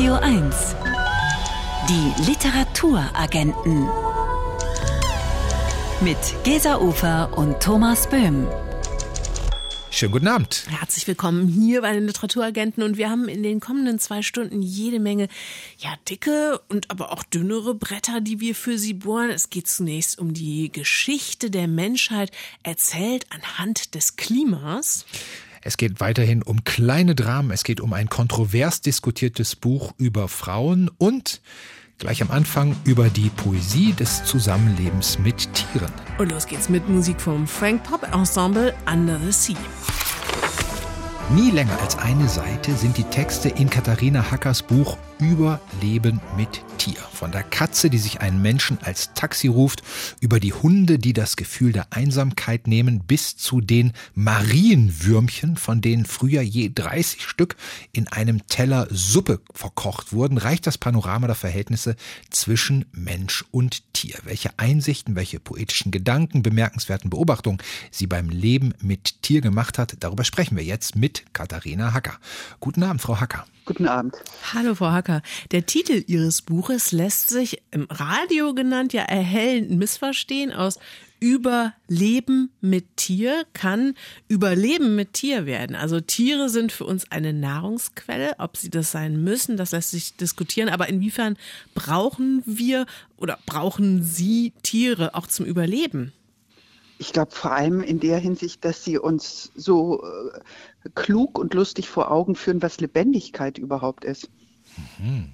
Radio 1. Die Literaturagenten. Mit Gesa Ufer und Thomas Böhm. Schönen guten Abend. Herzlich willkommen hier bei den Literaturagenten und wir haben in den kommenden zwei Stunden jede Menge, ja, dicke und aber auch dünnere Bretter, die wir für Sie bohren. Es geht zunächst um die Geschichte der Menschheit, erzählt anhand des Klimas. Es geht weiterhin um kleine Dramen, es geht um ein kontrovers diskutiertes Buch über Frauen und gleich am Anfang über die Poesie des Zusammenlebens mit Tieren. Und los geht's mit Musik vom Frank Pop Ensemble Under the Sea. Nie länger als eine Seite sind die Texte in Katharina Hackers Buch Überleben mit Tier. Von der Katze, die sich einen Menschen als Taxi ruft, über die Hunde, die das Gefühl der Einsamkeit nehmen, bis zu den Marienwürmchen, von denen früher je 30 Stück in einem Teller Suppe verkocht wurden, reicht das Panorama der Verhältnisse zwischen Mensch und Tier. Welche Einsichten, welche poetischen Gedanken, bemerkenswerten Beobachtungen sie beim Leben mit Tier gemacht hat, darüber sprechen wir jetzt mit Katharina Hacker. Guten Abend, Frau Hacker. Guten Abend. Hallo, Frau Hacker. Der Titel Ihres Buches lässt sich im Radio genannt ja erhellend missverstehen aus Überleben mit Tier kann Überleben mit Tier werden. Also Tiere sind für uns eine Nahrungsquelle. Ob sie das sein müssen, das lässt sich diskutieren. Aber inwiefern brauchen wir oder brauchen Sie Tiere auch zum Überleben? Ich glaube vor allem in der Hinsicht, dass sie uns so äh, klug und lustig vor Augen führen, was Lebendigkeit überhaupt ist. Mhm.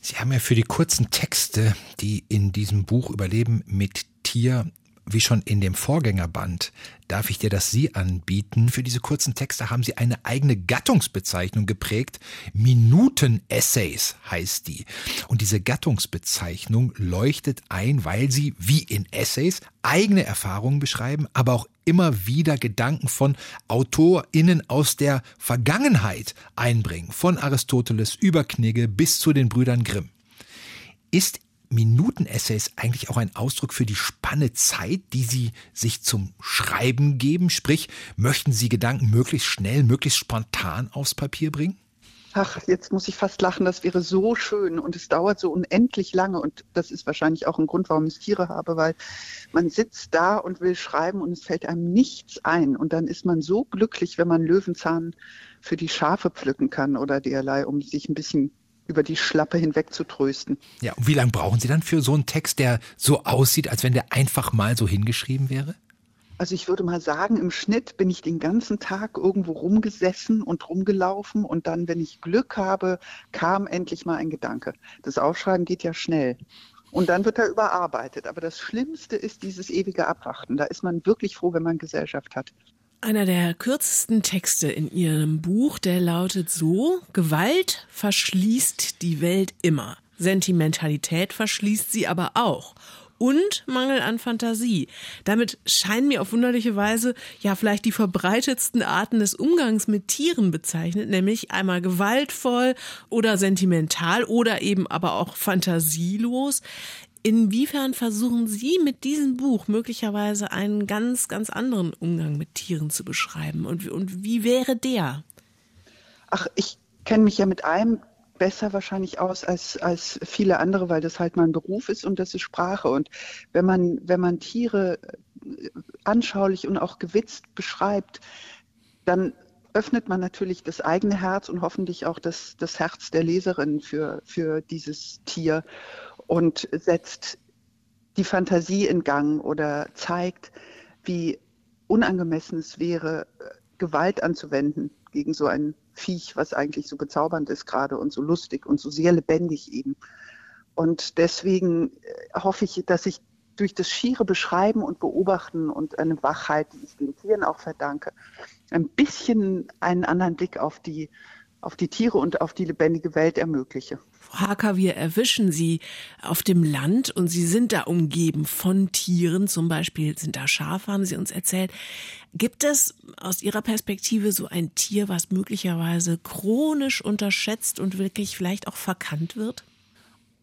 Sie haben ja für die kurzen Texte, die in diesem Buch Überleben mit Tier wie schon in dem Vorgängerband darf ich dir das Sie anbieten. Für diese kurzen Texte haben Sie eine eigene Gattungsbezeichnung geprägt. Minuten-Essays heißt die. Und diese Gattungsbezeichnung leuchtet ein, weil sie wie in Essays eigene Erfahrungen beschreiben, aber auch immer wieder Gedanken von AutorInnen aus der Vergangenheit einbringen. Von Aristoteles über Knigge bis zu den Brüdern Grimm. Ist Minuten-Essays eigentlich auch ein Ausdruck für die Spanne Zeit, die Sie sich zum Schreiben geben? Sprich, möchten Sie Gedanken möglichst schnell, möglichst spontan aufs Papier bringen? Ach, jetzt muss ich fast lachen, das wäre so schön und es dauert so unendlich lange und das ist wahrscheinlich auch ein Grund, warum ich Tiere habe, weil man sitzt da und will schreiben und es fällt einem nichts ein und dann ist man so glücklich, wenn man Löwenzahn für die Schafe pflücken kann oder derlei, um sich ein bisschen über die Schlappe hinweg zu trösten. Ja, und wie lange brauchen Sie dann für so einen Text, der so aussieht, als wenn der einfach mal so hingeschrieben wäre? Also ich würde mal sagen, im Schnitt bin ich den ganzen Tag irgendwo rumgesessen und rumgelaufen und dann, wenn ich Glück habe, kam endlich mal ein Gedanke. Das Aufschreiben geht ja schnell. Und dann wird er überarbeitet. Aber das Schlimmste ist dieses ewige Abwarten. Da ist man wirklich froh, wenn man Gesellschaft hat. Einer der kürzesten Texte in Ihrem Buch, der lautet so, Gewalt verschließt die Welt immer. Sentimentalität verschließt sie aber auch. Und Mangel an Fantasie. Damit scheinen mir auf wunderliche Weise ja vielleicht die verbreitetsten Arten des Umgangs mit Tieren bezeichnet, nämlich einmal gewaltvoll oder sentimental oder eben aber auch fantasielos. Inwiefern versuchen Sie mit diesem Buch möglicherweise einen ganz, ganz anderen Umgang mit Tieren zu beschreiben? Und, und wie wäre der? Ach, ich kenne mich ja mit einem besser wahrscheinlich aus als, als viele andere, weil das halt mein Beruf ist und das ist Sprache. Und wenn man, wenn man Tiere äh, anschaulich und auch gewitzt beschreibt, dann öffnet man natürlich das eigene Herz und hoffentlich auch das, das Herz der Leserin für, für dieses Tier und setzt die Fantasie in Gang oder zeigt, wie unangemessen es wäre, Gewalt anzuwenden gegen so ein Viech, was eigentlich so bezaubernd ist gerade und so lustig und so sehr lebendig eben. Und deswegen äh, hoffe ich, dass ich durch das schiere Beschreiben und Beobachten und eine Wachheit, die ich den Tieren auch verdanke, ein bisschen einen anderen Blick auf die, auf die Tiere und auf die lebendige Welt ermögliche. Frau Hacker, wir erwischen Sie auf dem Land und Sie sind da umgeben von Tieren, zum Beispiel sind da Schafe, haben Sie uns erzählt. Gibt es aus Ihrer Perspektive so ein Tier, was möglicherweise chronisch unterschätzt und wirklich vielleicht auch verkannt wird?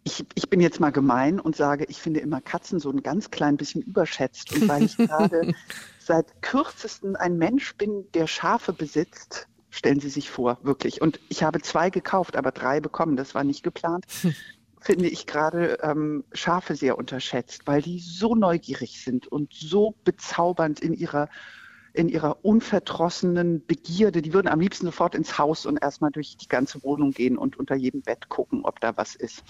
Ich, ich bin jetzt mal gemein und sage, ich finde immer Katzen so ein ganz klein bisschen überschätzt. Und weil ich gerade seit kürzesten ein Mensch bin, der Schafe besitzt, Stellen Sie sich vor, wirklich. Und ich habe zwei gekauft, aber drei bekommen. Das war nicht geplant. Finde ich gerade ähm, Schafe sehr unterschätzt, weil die so neugierig sind und so bezaubernd in ihrer in ihrer unverdrossenen Begierde. Die würden am liebsten sofort ins Haus und erstmal durch die ganze Wohnung gehen und unter jedem Bett gucken, ob da was ist.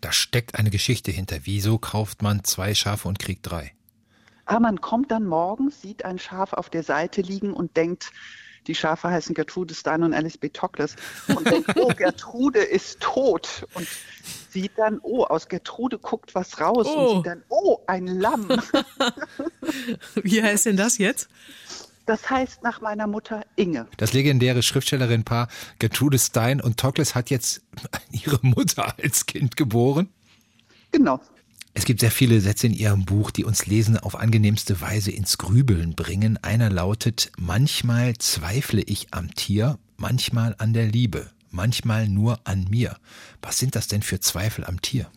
Da steckt eine Geschichte hinter. Wieso kauft man zwei Schafe und kriegt drei? Aber ah, man kommt dann morgens, sieht ein Schaf auf der Seite liegen und denkt, die Schafe heißen Gertrude Stein und Alice B. Tokles und denkt, oh, Gertrude ist tot und sieht dann, oh, aus Gertrude guckt was raus oh. und sieht dann, oh, ein Lamm. Wie heißt denn das jetzt? Das heißt nach meiner Mutter Inge. Das legendäre Schriftstellerin-Paar Gertrude Stein und Tokles hat jetzt ihre Mutter als Kind geboren. Genau. Es gibt sehr viele Sätze in Ihrem Buch, die uns Lesen auf angenehmste Weise ins Grübeln bringen. Einer lautet, manchmal zweifle ich am Tier, manchmal an der Liebe, manchmal nur an mir. Was sind das denn für Zweifel am Tier?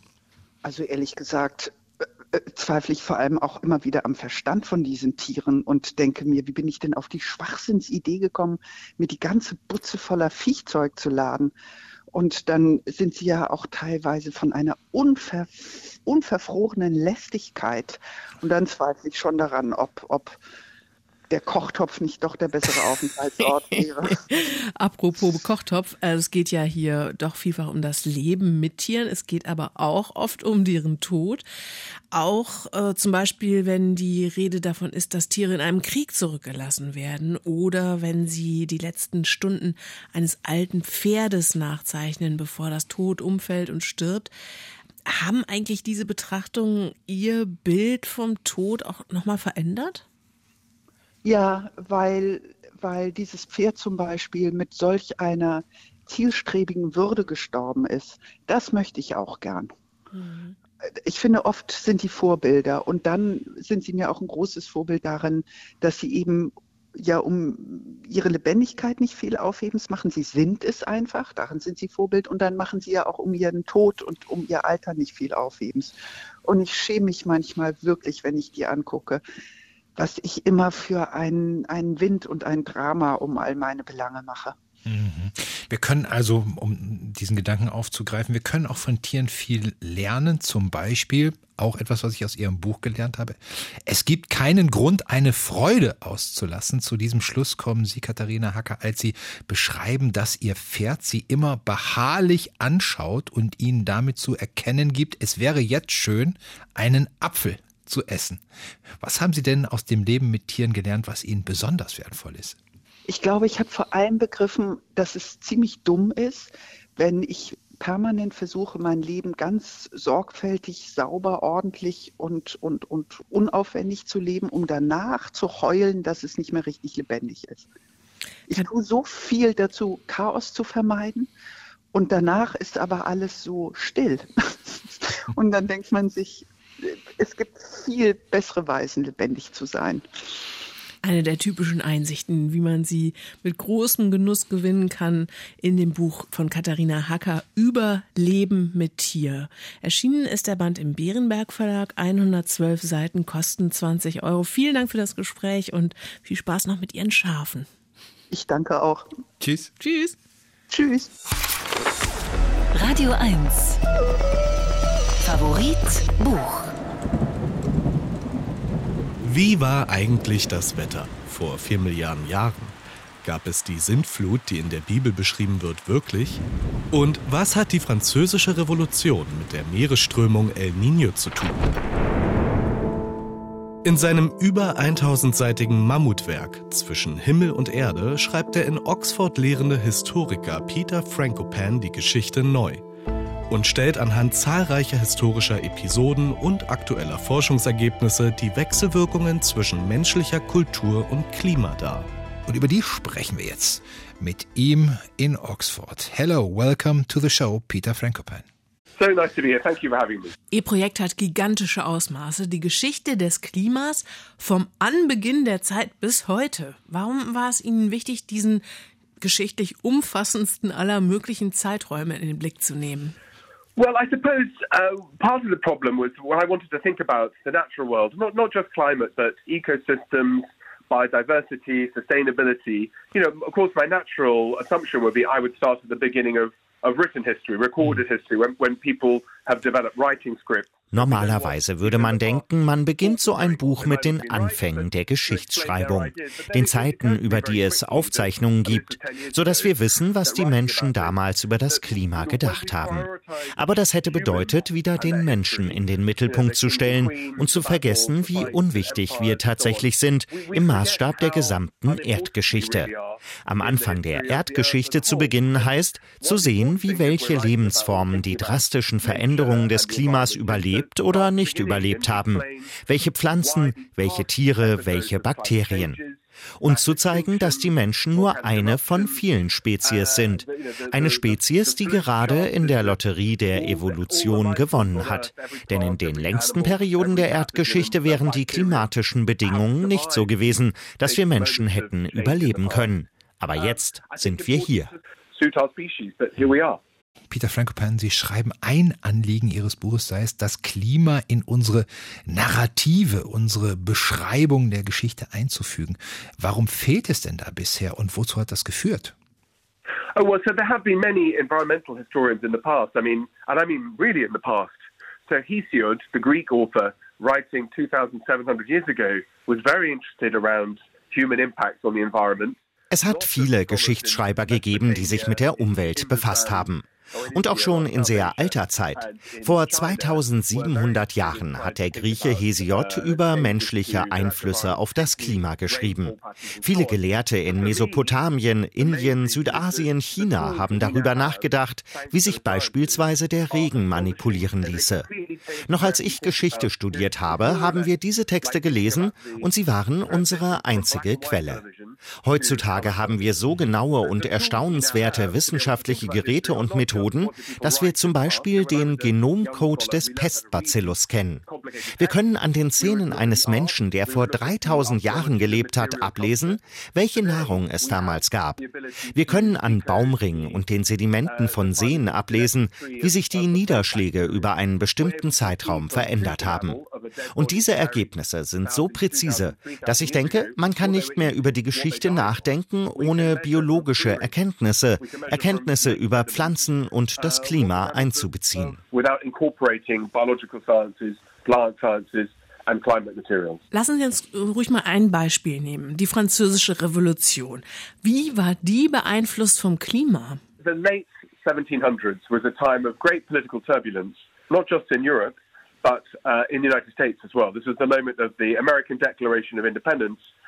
Also ehrlich gesagt, äh, äh, zweifle ich vor allem auch immer wieder am Verstand von diesen Tieren und denke mir, wie bin ich denn auf die Schwachsinnsidee gekommen, mir die ganze Butze voller Viechzeug zu laden? Und dann sind sie ja auch teilweise von einer unver, unverfrorenen Lästigkeit. Und dann zweifle ich schon daran, ob, ob der Kochtopf nicht doch der bessere Aufenthaltsort wäre. Apropos Kochtopf, also es geht ja hier doch vielfach um das Leben mit Tieren. Es geht aber auch oft um deren Tod. Auch äh, zum Beispiel, wenn die Rede davon ist, dass Tiere in einem Krieg zurückgelassen werden oder wenn sie die letzten Stunden eines alten Pferdes nachzeichnen, bevor das Tod umfällt und stirbt. Haben eigentlich diese Betrachtungen Ihr Bild vom Tod auch nochmal verändert? Ja, weil, weil dieses Pferd zum Beispiel mit solch einer zielstrebigen Würde gestorben ist. Das möchte ich auch gern. Mhm. Ich finde, oft sind die Vorbilder und dann sind sie mir auch ein großes Vorbild darin, dass sie eben ja um ihre Lebendigkeit nicht viel aufhebens machen. Sie sind es einfach, darin sind sie Vorbild und dann machen sie ja auch um ihren Tod und um ihr Alter nicht viel aufhebens. Und ich schäme mich manchmal wirklich, wenn ich die angucke was ich immer für einen, einen Wind und ein Drama um all meine Belange mache. Mhm. Wir können also, um diesen Gedanken aufzugreifen, wir können auch von Tieren viel lernen. Zum Beispiel auch etwas, was ich aus Ihrem Buch gelernt habe. Es gibt keinen Grund, eine Freude auszulassen. Zu diesem Schluss kommen Sie, Katharina Hacker, als Sie beschreiben, dass Ihr Pferd Sie immer beharrlich anschaut und Ihnen damit zu erkennen gibt, es wäre jetzt schön, einen Apfel zu essen. Was haben Sie denn aus dem Leben mit Tieren gelernt, was Ihnen besonders wertvoll ist? Ich glaube, ich habe vor allem begriffen, dass es ziemlich dumm ist, wenn ich permanent versuche, mein Leben ganz sorgfältig, sauber, ordentlich und, und, und unaufwendig zu leben, um danach zu heulen, dass es nicht mehr richtig lebendig ist. Ich tue so viel dazu, Chaos zu vermeiden. Und danach ist aber alles so still. Und dann denkt man sich, es gibt viel bessere Weisen, lebendig zu sein. Eine der typischen Einsichten, wie man sie mit großem Genuss gewinnen kann, in dem Buch von Katharina Hacker über Leben mit Tier. Erschienen ist der Band im Bärenberg Verlag, 112 Seiten, kosten 20 Euro. Vielen Dank für das Gespräch und viel Spaß noch mit Ihren Schafen. Ich danke auch. Tschüss. Tschüss. Tschüss. Radio 1. Favorit Buch. Wie war eigentlich das Wetter vor vier Milliarden Jahren? Gab es die Sintflut, die in der Bibel beschrieben wird, wirklich? Und was hat die französische Revolution mit der Meeresströmung El Niño zu tun? In seinem über 1000-seitigen Mammutwerk Zwischen Himmel und Erde schreibt der in Oxford lehrende Historiker Peter Frankopan die Geschichte neu und stellt anhand zahlreicher historischer Episoden und aktueller Forschungsergebnisse die Wechselwirkungen zwischen menschlicher Kultur und Klima dar. Und über die sprechen wir jetzt mit ihm in Oxford. Hello, welcome to the show, Peter Frankopan. So nice to be here. Thank you for having me. Ihr Projekt hat gigantische Ausmaße. Die Geschichte des Klimas vom Anbeginn der Zeit bis heute. Warum war es Ihnen wichtig, diesen geschichtlich umfassendsten aller möglichen Zeiträume in den Blick zu nehmen? Well, I suppose uh, part of the problem was when I wanted to think about the natural world, not, not just climate, but ecosystems, biodiversity, sustainability. You know, of course, my natural assumption would be I would start at the beginning of, of written history, recorded history, when, when people Normalerweise würde man denken, man beginnt so ein Buch mit den Anfängen der Geschichtsschreibung, den Zeiten, über die es Aufzeichnungen gibt, so dass wir wissen, was die Menschen damals über das Klima gedacht haben. Aber das hätte bedeutet, wieder den Menschen in den Mittelpunkt zu stellen und zu vergessen, wie unwichtig wir tatsächlich sind im Maßstab der gesamten Erdgeschichte. Am Anfang der Erdgeschichte zu beginnen heißt, zu sehen, wie welche Lebensformen die drastischen Veränderungen des Klimas überlebt oder nicht überlebt haben, welche Pflanzen, welche Tiere, welche Bakterien und zu zeigen, dass die Menschen nur eine von vielen Spezies sind. Eine Spezies, die gerade in der Lotterie der Evolution gewonnen hat. Denn in den längsten Perioden der Erdgeschichte wären die klimatischen Bedingungen nicht so gewesen, dass wir Menschen hätten überleben können. Aber jetzt sind wir hier. Peter Frankopan, Sie schreiben, ein Anliegen Ihres Buches sei es, das Klima in unsere Narrative, unsere Beschreibung der Geschichte einzufügen. Warum fehlt es denn da bisher und wozu hat das geführt? Oh, well, so there have been many environmental historians in the past. I mean, and I mean really in the past. So Hesiod, the Greek author, writing 2,700 years ago, was very interested around human impacts on the environment. Es hat viele Geschichtsschreiber gegeben, die sich mit der Umwelt befasst haben. Und auch schon in sehr alter Zeit. Vor 2700 Jahren hat der Grieche Hesiod über menschliche Einflüsse auf das Klima geschrieben. Viele Gelehrte in Mesopotamien, Indien, Südasien, China haben darüber nachgedacht, wie sich beispielsweise der Regen manipulieren ließe. Noch als ich Geschichte studiert habe, haben wir diese Texte gelesen und sie waren unsere einzige Quelle. Heutzutage haben wir so genaue und erstaunenswerte wissenschaftliche Geräte und Methoden, dass wir zum Beispiel den Genomcode des Pestbacillus kennen. Wir können an den Zähnen eines Menschen, der vor 3000 Jahren gelebt hat, ablesen, welche Nahrung es damals gab. Wir können an Baumringen und den Sedimenten von Seen ablesen, wie sich die Niederschläge über einen bestimmten Zeitraum verändert haben. Und diese Ergebnisse sind so präzise, dass ich denke, man kann nicht mehr über die Geschichte nachdenken ohne biologische Erkenntnisse, Erkenntnisse über Pflanzen und das Klima einzubeziehen. Lassen Sie uns ruhig mal ein Beispiel nehmen. Die französische Revolution. Wie war die beeinflusst vom Klima? The late 1700s was a time of great political turbulence, not just in Europe, but uh, in the United States as well. This was the moment of the American Declaration of Independence in 1776.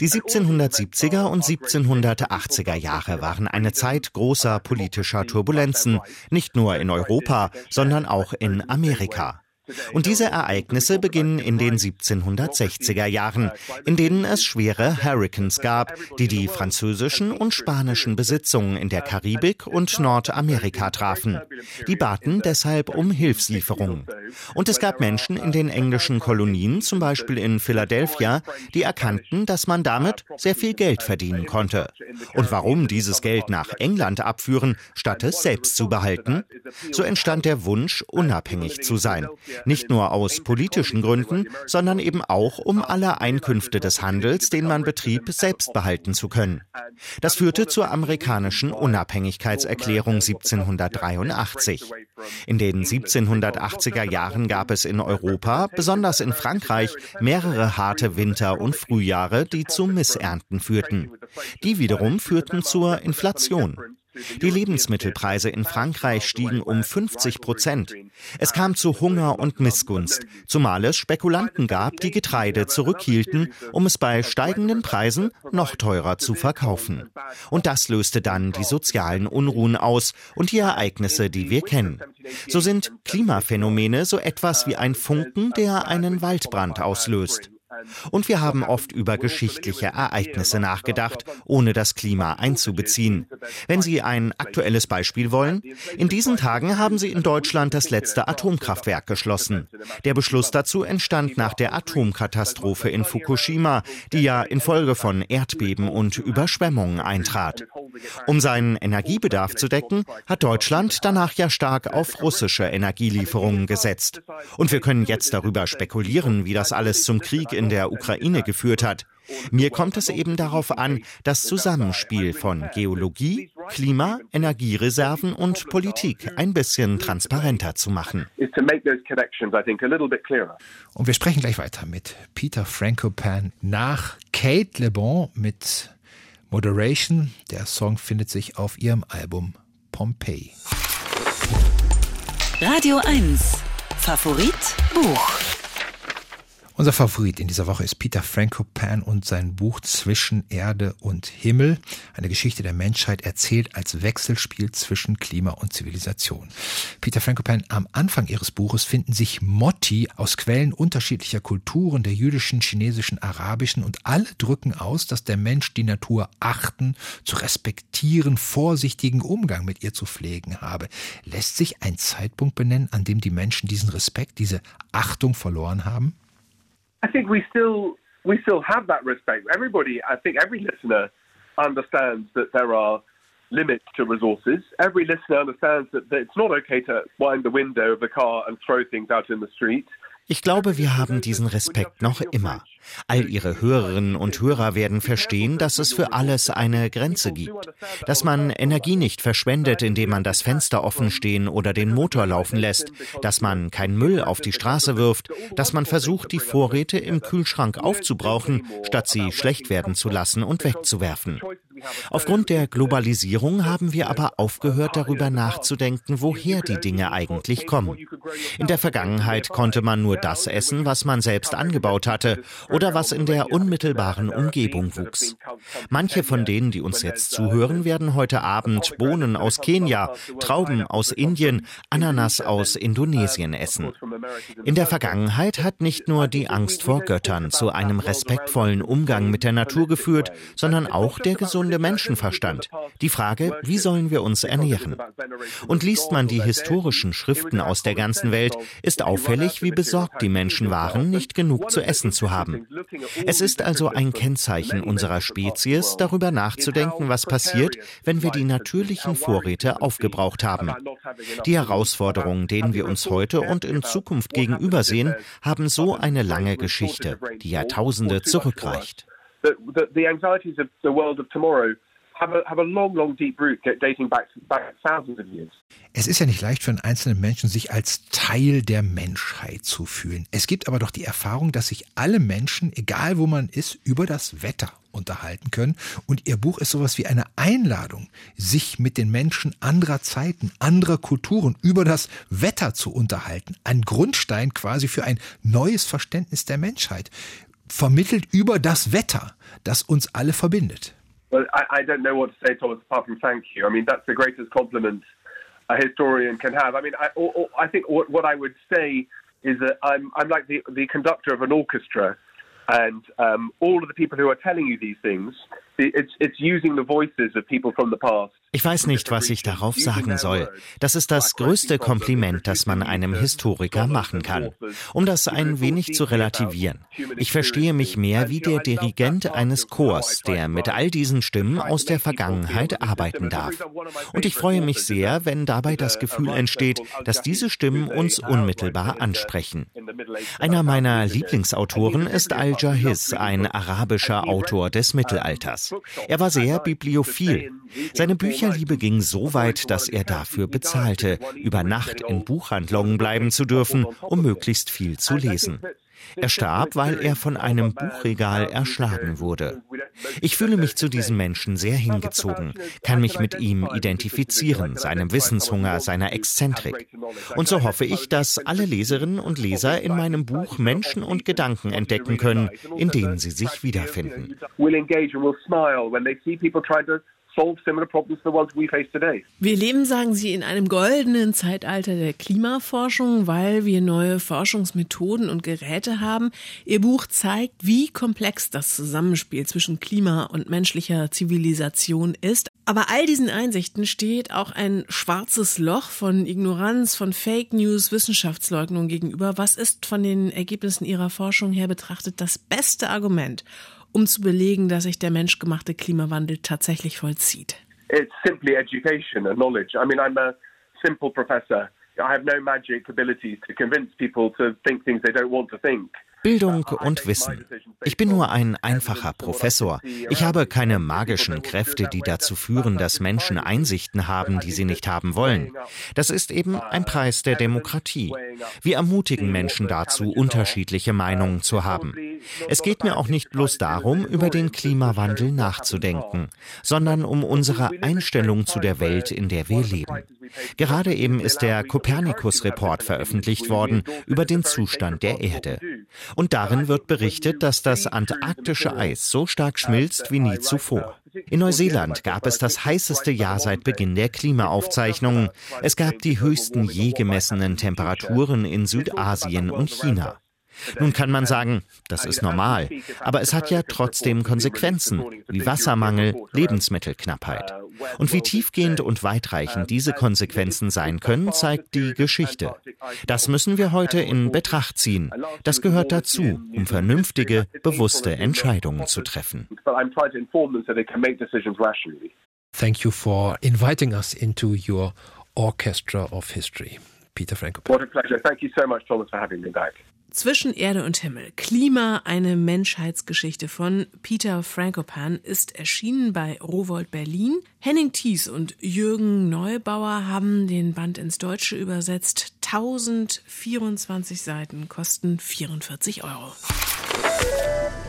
Die 1770er und 1780er Jahre waren eine Zeit großer politischer Turbulenzen, nicht nur in Europa, sondern auch in Amerika. Und diese Ereignisse beginnen in den 1760er Jahren, in denen es schwere Hurricanes gab, die die französischen und spanischen Besitzungen in der Karibik und Nordamerika trafen. Die baten deshalb um Hilfslieferungen. Und es gab Menschen in den englischen Kolonien, zum Beispiel in Philadelphia, die erkannten, dass man damit sehr viel Geld verdienen konnte. Und warum dieses Geld nach England abführen, statt es selbst zu behalten? So entstand der Wunsch, unabhängig zu sein. Nicht nur aus politischen Gründen, sondern eben auch, um alle Einkünfte des Handels, den man betrieb, selbst behalten zu können. Das führte zur amerikanischen Unabhängigkeitserklärung 1783. In den 1780er Jahren gab es in Europa, besonders in Frankreich, mehrere harte Winter und Frühjahre, die zu Missernten führten. Die wiederum führten zur Inflation. Die Lebensmittelpreise in Frankreich stiegen um 50 Prozent. Es kam zu Hunger und Missgunst, zumal es Spekulanten gab, die Getreide zurückhielten, um es bei steigenden Preisen noch teurer zu verkaufen. Und das löste dann die sozialen Unruhen aus und die Ereignisse, die wir kennen. So sind Klimaphänomene so etwas wie ein Funken, der einen Waldbrand auslöst. Und wir haben oft über geschichtliche Ereignisse nachgedacht, ohne das Klima einzubeziehen. Wenn Sie ein aktuelles Beispiel wollen, in diesen Tagen haben Sie in Deutschland das letzte Atomkraftwerk geschlossen. Der Beschluss dazu entstand nach der Atomkatastrophe in Fukushima, die ja infolge von Erdbeben und Überschwemmungen eintrat. Um seinen Energiebedarf zu decken, hat Deutschland danach ja stark auf russische Energielieferungen gesetzt. Und wir können jetzt darüber spekulieren, wie das alles zum Krieg in der Ukraine geführt hat. Mir kommt es eben darauf an, das Zusammenspiel von Geologie, Klima, Energiereserven und Politik ein bisschen transparenter zu machen. Und wir sprechen gleich weiter mit Peter Frankopan nach Kate Le Bon mit Moderation. Der Song findet sich auf ihrem Album Pompeii. Radio 1 Favorit Buch unser Favorit in dieser Woche ist Peter Frankopan und sein Buch Zwischen Erde und Himmel. Eine Geschichte der Menschheit erzählt als Wechselspiel zwischen Klima und Zivilisation. Peter Frankopan, am Anfang ihres Buches finden sich Motti aus Quellen unterschiedlicher Kulturen, der jüdischen, chinesischen, arabischen und alle drücken aus, dass der Mensch die Natur achten, zu respektieren, vorsichtigen Umgang mit ihr zu pflegen habe. Lässt sich ein Zeitpunkt benennen, an dem die Menschen diesen Respekt, diese Achtung verloren haben? I think we still we still have that respect. Everybody, I think every listener understands that there are limits to resources. Every listener understands that, that it's not okay to wind the window of the car and throw things out in the street. Ich glaube, wir haben diesen Respekt noch immer. All Ihre Hörerinnen und Hörer werden verstehen, dass es für alles eine Grenze gibt. Dass man Energie nicht verschwendet, indem man das Fenster offen stehen oder den Motor laufen lässt. Dass man keinen Müll auf die Straße wirft. Dass man versucht, die Vorräte im Kühlschrank aufzubrauchen, statt sie schlecht werden zu lassen und wegzuwerfen. Aufgrund der Globalisierung haben wir aber aufgehört, darüber nachzudenken, woher die Dinge eigentlich kommen. In der Vergangenheit konnte man nur das essen, was man selbst angebaut hatte oder was in der unmittelbaren Umgebung wuchs. Manche von denen, die uns jetzt zuhören, werden heute Abend Bohnen aus Kenia, Trauben aus Indien, Ananas aus Indonesien essen. In der Vergangenheit hat nicht nur die Angst vor Göttern zu einem respektvollen Umgang mit der Natur geführt, sondern auch der gesunde Menschenverstand. Die Frage, wie sollen wir uns ernähren? Und liest man die historischen Schriften aus der ganzen Welt, ist auffällig, wie besorgt die Menschen waren, nicht genug zu essen zu haben. Es ist also ein Kennzeichen unserer Spezies, darüber nachzudenken, was passiert, wenn wir die natürlichen Vorräte aufgebraucht haben. Die Herausforderungen, denen wir uns heute und in Zukunft gegenübersehen, haben so eine lange Geschichte, die Jahrtausende zurückreicht. Es ist ja nicht leicht für einen einzelnen Menschen, sich als Teil der Menschheit zu fühlen. Es gibt aber doch die Erfahrung, dass sich alle Menschen, egal wo man ist, über das Wetter unterhalten können. Und ihr Buch ist sowas wie eine Einladung, sich mit den Menschen anderer Zeiten, anderer Kulturen über das Wetter zu unterhalten. Ein Grundstein quasi für ein neues Verständnis der Menschheit. Vermittelt über das Wetter, das uns alle verbindet. Well, I, I don't know what to say, Thomas, apart from thank you. I mean, that's the greatest compliment a historian can have. I mean, I, or, or, I think what, what I would say is that I'm, I'm like the, the conductor of an orchestra, and um, all of the people who are telling you these things, Ich weiß nicht, was ich darauf sagen soll. Das ist das größte Kompliment, das man einem Historiker machen kann. Um das ein wenig zu relativieren. Ich verstehe mich mehr wie der Dirigent eines Chors, der mit all diesen Stimmen aus der Vergangenheit arbeiten darf. Und ich freue mich sehr, wenn dabei das Gefühl entsteht, dass diese Stimmen uns unmittelbar ansprechen. Einer meiner Lieblingsautoren ist Al-Jahiz, ein arabischer Autor des Mittelalters. Er war sehr bibliophil. Seine Bücher Bücherliebe ging so weit, dass er dafür bezahlte, über Nacht in Buchhandlungen bleiben zu dürfen, um möglichst viel zu lesen. Er starb, weil er von einem Buchregal erschlagen wurde. Ich fühle mich zu diesem Menschen sehr hingezogen, kann mich mit ihm identifizieren, seinem Wissenshunger, seiner Exzentrik. Und so hoffe ich, dass alle Leserinnen und Leser in meinem Buch Menschen und Gedanken entdecken können, in denen sie sich wiederfinden solve similar problems to the ones we face today. Wir leben, sagen Sie, in einem goldenen Zeitalter der Klimaforschung, weil wir neue Forschungsmethoden und Geräte haben. Ihr Buch zeigt, wie komplex das Zusammenspiel zwischen Klima und menschlicher Zivilisation ist. Aber all diesen Einsichten steht auch ein schwarzes Loch von Ignoranz, von Fake News, Wissenschaftsleugnung gegenüber. Was ist von den Ergebnissen Ihrer Forschung her betrachtet das beste Argument, um zu belegen, dass sich der menschgemachte Klimawandel tatsächlich vollzieht? it's simply education and knowledge. I mean, I'm a simple professor. I have no magic abilities to convince people to think things they don't want to think. Bildung und Wissen. Ich bin nur ein einfacher Professor. Ich habe keine magischen Kräfte, die dazu führen, dass Menschen Einsichten haben, die sie nicht haben wollen. Das ist eben ein Preis der Demokratie. Wir ermutigen Menschen dazu, unterschiedliche Meinungen zu haben. Es geht mir auch nicht bloß darum, über den Klimawandel nachzudenken, sondern um unsere Einstellung zu der Welt, in der wir leben. Gerade eben ist der Copernicus-Report veröffentlicht worden über den Zustand der Erde. Und darin wird berichtet, dass das antarktische Eis so stark schmilzt wie nie zuvor. In Neuseeland gab es das heißeste Jahr seit Beginn der Klimaaufzeichnungen. Es gab die höchsten je gemessenen Temperaturen in Südasien und China. Nun kann man sagen, das ist normal, aber es hat ja trotzdem Konsequenzen, wie Wassermangel, Lebensmittelknappheit. Und wie tiefgehend und weitreichend diese Konsequenzen sein können, zeigt die Geschichte. Das müssen wir heute in Betracht ziehen. Das gehört dazu, um vernünftige, bewusste Entscheidungen zu treffen. Thank you for inviting us into your orchestra of history. Peter Franco. What a pleasure. Thank you so much, Thomas, for having me back. Zwischen Erde und Himmel. Klima, eine Menschheitsgeschichte von Peter Frankopan ist erschienen bei Rowold Berlin. Henning Thies und Jürgen Neubauer haben den Band ins Deutsche übersetzt. 1024 Seiten kosten 44 Euro.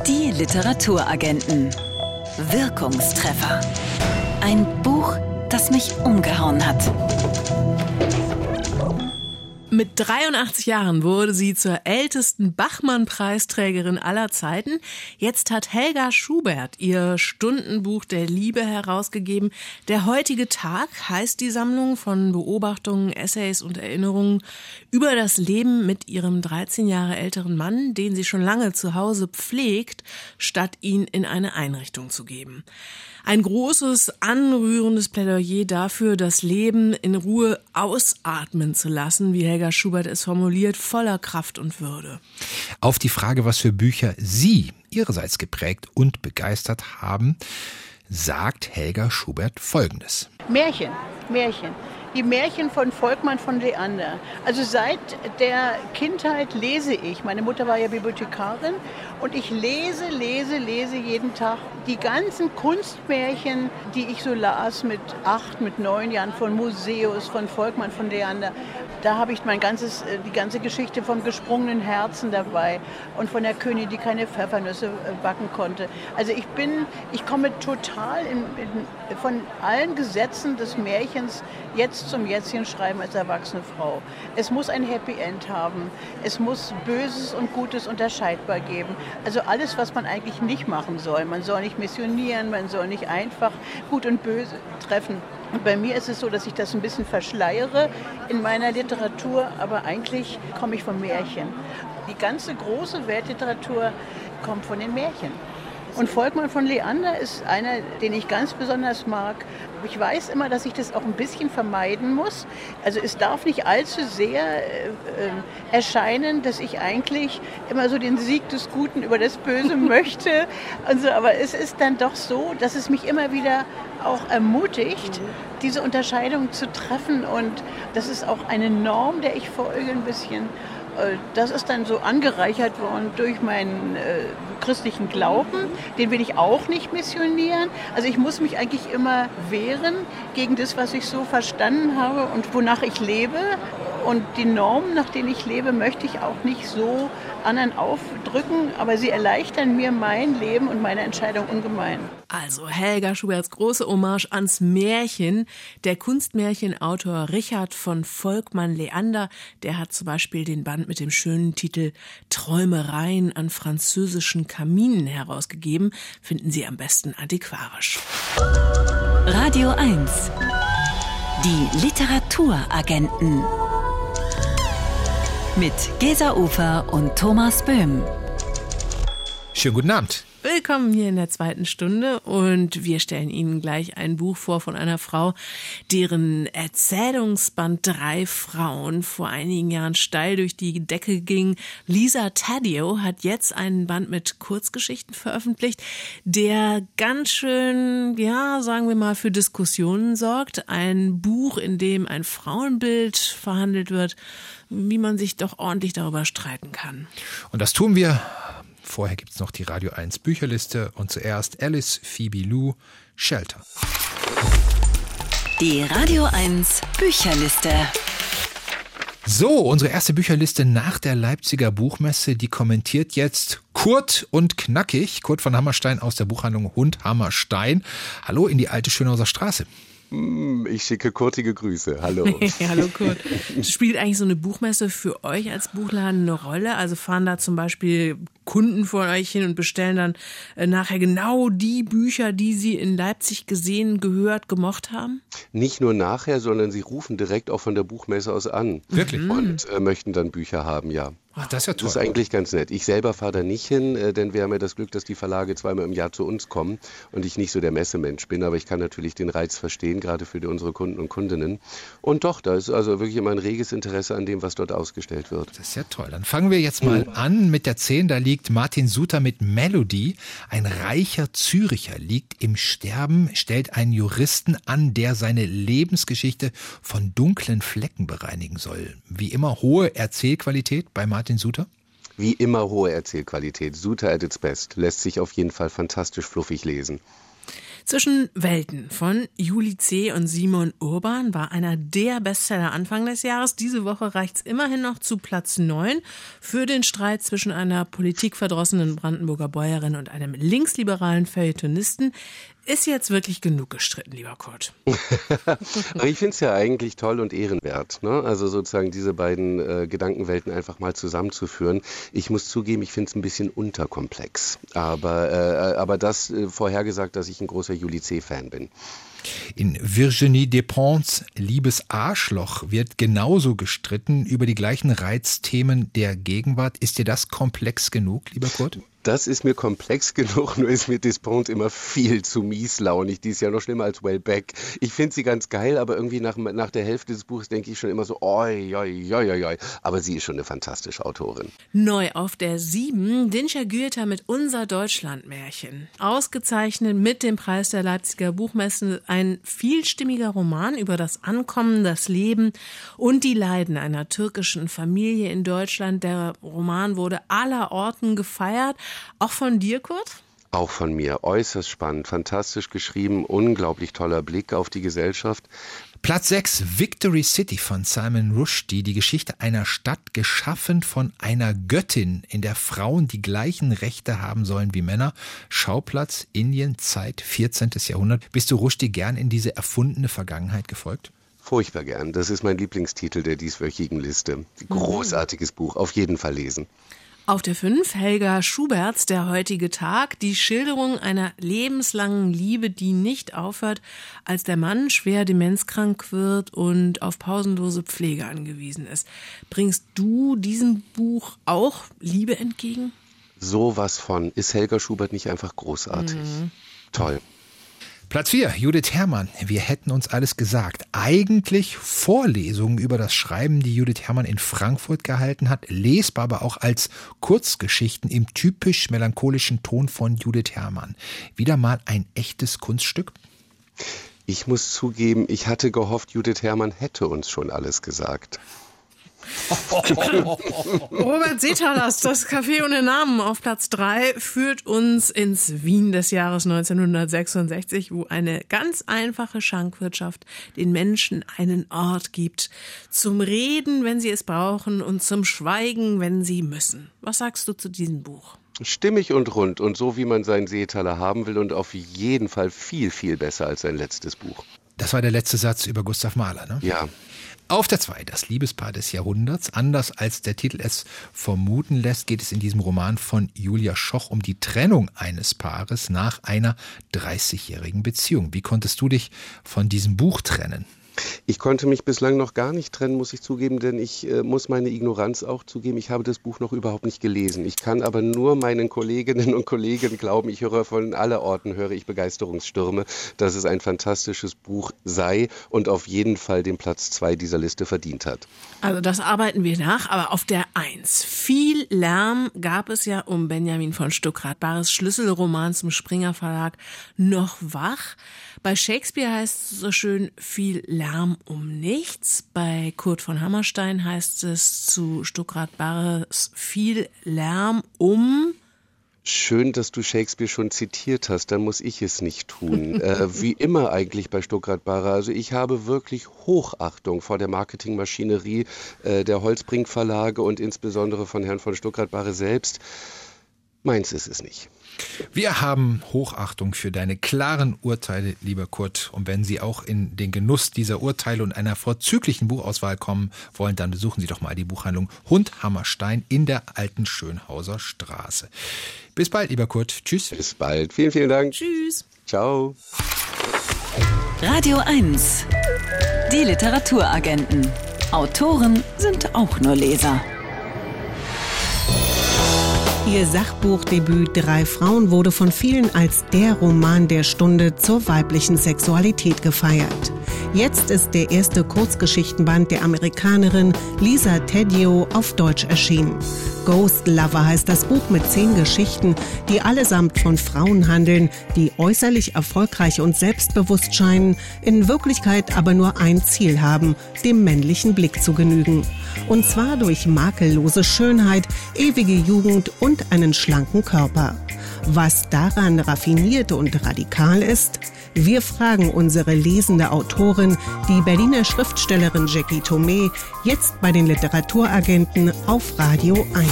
Die Literaturagenten. Wirkungstreffer. Ein Buch, das mich umgehauen hat. Mit 83 Jahren wurde sie zur ältesten Bachmann-Preisträgerin aller Zeiten. Jetzt hat Helga Schubert ihr Stundenbuch der Liebe herausgegeben. Der heutige Tag heißt die Sammlung von Beobachtungen, Essays und Erinnerungen über das Leben mit ihrem 13 Jahre älteren Mann, den sie schon lange zu Hause pflegt, statt ihn in eine Einrichtung zu geben. Ein großes, anrührendes Plädoyer dafür, das Leben in Ruhe ausatmen zu lassen, wie Helga Schubert es formuliert, voller Kraft und Würde. Auf die Frage, was für Bücher Sie Ihrerseits geprägt und begeistert haben, sagt Helga Schubert Folgendes. Märchen, Märchen die Märchen von Volkmann von Leander. Also seit der Kindheit lese ich. Meine Mutter war ja Bibliothekarin und ich lese, lese, lese jeden Tag die ganzen Kunstmärchen, die ich so las mit acht, mit neun Jahren von Museus, von Volkmann von Leander. Da habe ich mein ganzes, äh, die ganze Geschichte vom gesprungenen Herzen dabei und von der Königin, die keine Pfeffernüsse äh, backen konnte. Also ich bin, ich komme total in, in, von allen Gesetzen des Märchens jetzt zum jetzigen Schreiben als erwachsene Frau. Es muss ein Happy End haben. Es muss Böses und Gutes unterscheidbar geben. Also alles, was man eigentlich nicht machen soll. Man soll nicht missionieren, man soll nicht einfach Gut und Böse treffen. Und bei mir ist es so, dass ich das ein bisschen verschleiere in meiner Literatur, aber eigentlich komme ich vom Märchen. Die ganze große Weltliteratur kommt von den Märchen. Und Volkmann von Leander ist einer, den ich ganz besonders mag. Ich weiß immer, dass ich das auch ein bisschen vermeiden muss. Also es darf nicht allzu sehr äh, äh, erscheinen, dass ich eigentlich immer so den Sieg des Guten über das Böse möchte. Also, aber es ist dann doch so, dass es mich immer wieder auch ermutigt, diese Unterscheidung zu treffen. Und das ist auch eine Norm, der ich folge ein bisschen. Äh, das ist dann so angereichert worden durch meinen äh, christlichen Glauben. Den will ich auch nicht missionieren. Also ich muss mich eigentlich immer wehren gegen das, was ich so verstanden habe und wonach ich lebe. Und die Normen, nach denen ich lebe, möchte ich auch nicht so anderen aufdrücken, aber sie erleichtern mir mein Leben und meine Entscheidung ungemein. Also Helga Schuberts große Hommage ans Märchen. Der Kunstmärchenautor Richard von Volkmann Leander, der hat zum Beispiel den Band mit dem schönen Titel Träumereien an französischen Kaminen herausgegeben. Finden Sie am besten antiquarisch. Radio 1. Die Literaturagenten mit Gesa Ufer und Thomas Böhm. Schönen guten Abend. Willkommen hier in der zweiten Stunde und wir stellen Ihnen gleich ein Buch vor von einer Frau, deren Erzählungsband Drei Frauen vor einigen Jahren steil durch die Decke ging. Lisa Taddeo hat jetzt einen Band mit Kurzgeschichten veröffentlicht, der ganz schön, ja, sagen wir mal, für Diskussionen sorgt. Ein Buch, in dem ein Frauenbild verhandelt wird, wie man sich doch ordentlich darüber streiten kann. Und das tun wir Vorher gibt es noch die Radio 1 Bücherliste und zuerst Alice Phoebe Lou Shelter. Die Radio 1 Bücherliste. So, unsere erste Bücherliste nach der Leipziger Buchmesse, die kommentiert jetzt Kurt und Knackig. Kurt von Hammerstein aus der Buchhandlung Hund Hammerstein. Hallo in die alte Schönhauser Straße. Hm, ich schicke kurtige Grüße. Hallo. Hallo Kurt. Spielt eigentlich so eine Buchmesse für euch als Buchladen eine Rolle? Also fahren da zum Beispiel Kunden von euch hin und bestellen dann äh, nachher genau die Bücher, die sie in Leipzig gesehen, gehört, gemocht haben? Nicht nur nachher, sondern sie rufen direkt auch von der Buchmesse aus an. Wirklich? Und äh, möchten dann Bücher haben, ja. Ach, das ist ja toll. Das ist eigentlich ganz nett. Ich selber fahre da nicht hin, äh, denn wir haben ja das Glück, dass die Verlage zweimal im Jahr zu uns kommen und ich nicht so der Messemensch bin, aber ich kann natürlich den Reiz verstehen, gerade für unsere Kunden und Kundinnen. Und doch, da ist also wirklich immer ein reges Interesse an dem, was dort ausgestellt wird. Das ist ja toll. Dann fangen wir jetzt mal an mit der 10. Da liegt Martin Suter mit Melody. Ein reicher Züricher liegt im Sterben, stellt einen Juristen an, der seine Lebensgeschichte von dunklen Flecken bereinigen soll. Wie immer hohe Erzählqualität bei Martin Suter? Wie immer hohe Erzählqualität. Suter at its best. Lässt sich auf jeden Fall fantastisch fluffig lesen. Zwischen Welten von Juli C. und Simon Urban war einer der Bestseller Anfang des Jahres. Diese Woche reicht es immerhin noch zu Platz 9 für den Streit zwischen einer politikverdrossenen Brandenburger Bäuerin und einem linksliberalen Feuilletonisten. Ist jetzt wirklich genug gestritten, lieber Kurt. Aber ich finde es ja eigentlich toll und ehrenwert. Ne? Also sozusagen diese beiden äh, Gedankenwelten einfach mal zusammenzuführen. Ich muss zugeben, ich finde es ein bisschen unterkomplex. Aber, äh, aber das äh, vorhergesagt, dass ich ein großer Juli C-Fan bin. In Virginie Despentes Liebes Arschloch wird genauso gestritten über die gleichen Reizthemen der Gegenwart. Ist dir das komplex genug, lieber Kurt? Das ist mir komplex genug, nur ist mir Despont immer viel zu mieslaunig. Die ist ja noch schlimmer als Wellbeck. Ich finde sie ganz geil, aber irgendwie nach, nach der Hälfte des Buches denke ich schon immer so, oi, oi, oi, oi. Aber sie ist schon eine fantastische Autorin. Neu auf der 7, Dinscher Goethe mit Unser Deutschlandmärchen. Ausgezeichnet mit dem Preis der Leipziger Buchmesse. Ein vielstimmiger Roman über das Ankommen, das Leben und die Leiden einer türkischen Familie in Deutschland. Der Roman wurde aller Orten gefeiert. Auch von dir, Kurt? Auch von mir. Äußerst spannend, fantastisch geschrieben, unglaublich toller Blick auf die Gesellschaft. Platz 6, Victory City von Simon Rushdie, die Geschichte einer Stadt geschaffen von einer Göttin, in der Frauen die gleichen Rechte haben sollen wie Männer. Schauplatz Indien, Zeit 14. Jahrhundert. Bist du Rushdie gern in diese erfundene Vergangenheit gefolgt? Furchtbar gern. Das ist mein Lieblingstitel der dieswöchigen Liste. Großartiges Buch, auf jeden Fall lesen. Auf der 5 Helga Schuberts Der heutige Tag, die Schilderung einer lebenslangen Liebe, die nicht aufhört, als der Mann schwer demenzkrank wird und auf pausenlose Pflege angewiesen ist. Bringst du diesem Buch auch Liebe entgegen? Sowas von. Ist Helga Schubert nicht einfach großartig? Mhm. Toll. Platz 4, Judith Herrmann. Wir hätten uns alles gesagt. Eigentlich Vorlesungen über das Schreiben, die Judith Herrmann in Frankfurt gehalten hat, lesbar aber auch als Kurzgeschichten im typisch melancholischen Ton von Judith Herrmann. Wieder mal ein echtes Kunststück? Ich muss zugeben, ich hatte gehofft, Judith Herrmann hätte uns schon alles gesagt. Robert Setalers, das Café ohne Namen auf Platz 3, führt uns ins Wien des Jahres 1966, wo eine ganz einfache Schankwirtschaft den Menschen einen Ort gibt. Zum Reden, wenn sie es brauchen und zum Schweigen, wenn sie müssen. Was sagst du zu diesem Buch? Stimmig und rund und so, wie man seinen Seetaler haben will und auf jeden Fall viel, viel besser als sein letztes Buch. Das war der letzte Satz über Gustav Mahler, ne? Ja. Auf der 2, das Liebespaar des Jahrhunderts. Anders als der Titel es vermuten lässt, geht es in diesem Roman von Julia Schoch um die Trennung eines Paares nach einer 30-jährigen Beziehung. Wie konntest du dich von diesem Buch trennen? Ich konnte mich bislang noch gar nicht trennen, muss ich zugeben, denn ich äh, muss meine Ignoranz auch zugeben. Ich habe das Buch noch überhaupt nicht gelesen. Ich kann aber nur meinen Kolleginnen und Kollegen glauben, ich höre von aller Orten, höre ich Begeisterungsstürme, dass es ein fantastisches Buch sei und auf jeden Fall den Platz zwei dieser Liste verdient hat. Also das arbeiten wir nach, aber auf der Eins. Viel Lärm gab es ja um Benjamin von Stuckrad, Bares Schlüsselroman zum Springer Verlag, noch wach. Bei Shakespeare heißt es so schön viel Lärm um nichts. Bei Kurt von Hammerstein heißt es zu Stuckrad Barres viel Lärm um Schön, dass du Shakespeare schon zitiert hast, dann muss ich es nicht tun. äh, wie immer eigentlich bei Stuckrad Barre. Also ich habe wirklich Hochachtung vor der Marketingmaschinerie äh, der Holzbrink Verlage und insbesondere von Herrn von Stuckrad Barre selbst. Meins ist es nicht. Wir haben Hochachtung für deine klaren Urteile, lieber Kurt. Und wenn Sie auch in den Genuss dieser Urteile und einer vorzüglichen Buchauswahl kommen wollen, dann besuchen Sie doch mal die Buchhandlung Hund Hammerstein in der alten Schönhauser Straße. Bis bald, lieber Kurt. Tschüss. Bis bald. Vielen, vielen Dank. Tschüss. Ciao. Radio 1. Die Literaturagenten. Autoren sind auch nur Leser. Ihr Sachbuchdebüt Drei Frauen wurde von vielen als der Roman der Stunde zur weiblichen Sexualität gefeiert. Jetzt ist der erste Kurzgeschichtenband der Amerikanerin Lisa Tedio auf Deutsch erschienen. Ghost Lover heißt das Buch mit zehn Geschichten, die allesamt von Frauen handeln, die äußerlich erfolgreich und selbstbewusst scheinen, in Wirklichkeit aber nur ein Ziel haben, dem männlichen Blick zu genügen. Und zwar durch makellose Schönheit, ewige Jugend und einen schlanken Körper. Was daran raffiniert und radikal ist? Wir fragen unsere lesende Autorin, die Berliner Schriftstellerin Jackie Thomé, jetzt bei den Literaturagenten auf Radio 1.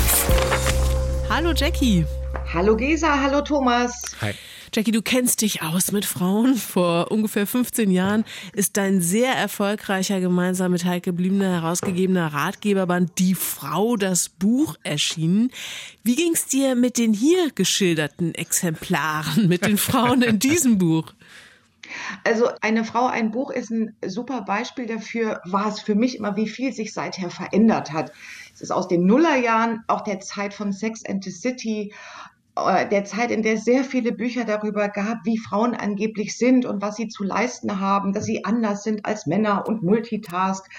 Hallo Jackie. Hallo Gesa, hallo Thomas. Hi. Jackie, du kennst dich aus mit Frauen. Vor ungefähr 15 Jahren ist dein sehr erfolgreicher, gemeinsam mit Heike Blümner herausgegebener Ratgeberband Die Frau, das Buch erschienen. Wie ging's dir mit den hier geschilderten Exemplaren, mit den Frauen in diesem Buch? Also eine Frau, ein Buch ist ein super Beispiel dafür, war es für mich immer, wie viel sich seither verändert hat. Es ist aus den Nullerjahren, auch der Zeit von Sex and the City, der Zeit, in der es sehr viele Bücher darüber gab, wie Frauen angeblich sind und was sie zu leisten haben, dass sie anders sind als Männer und Multitask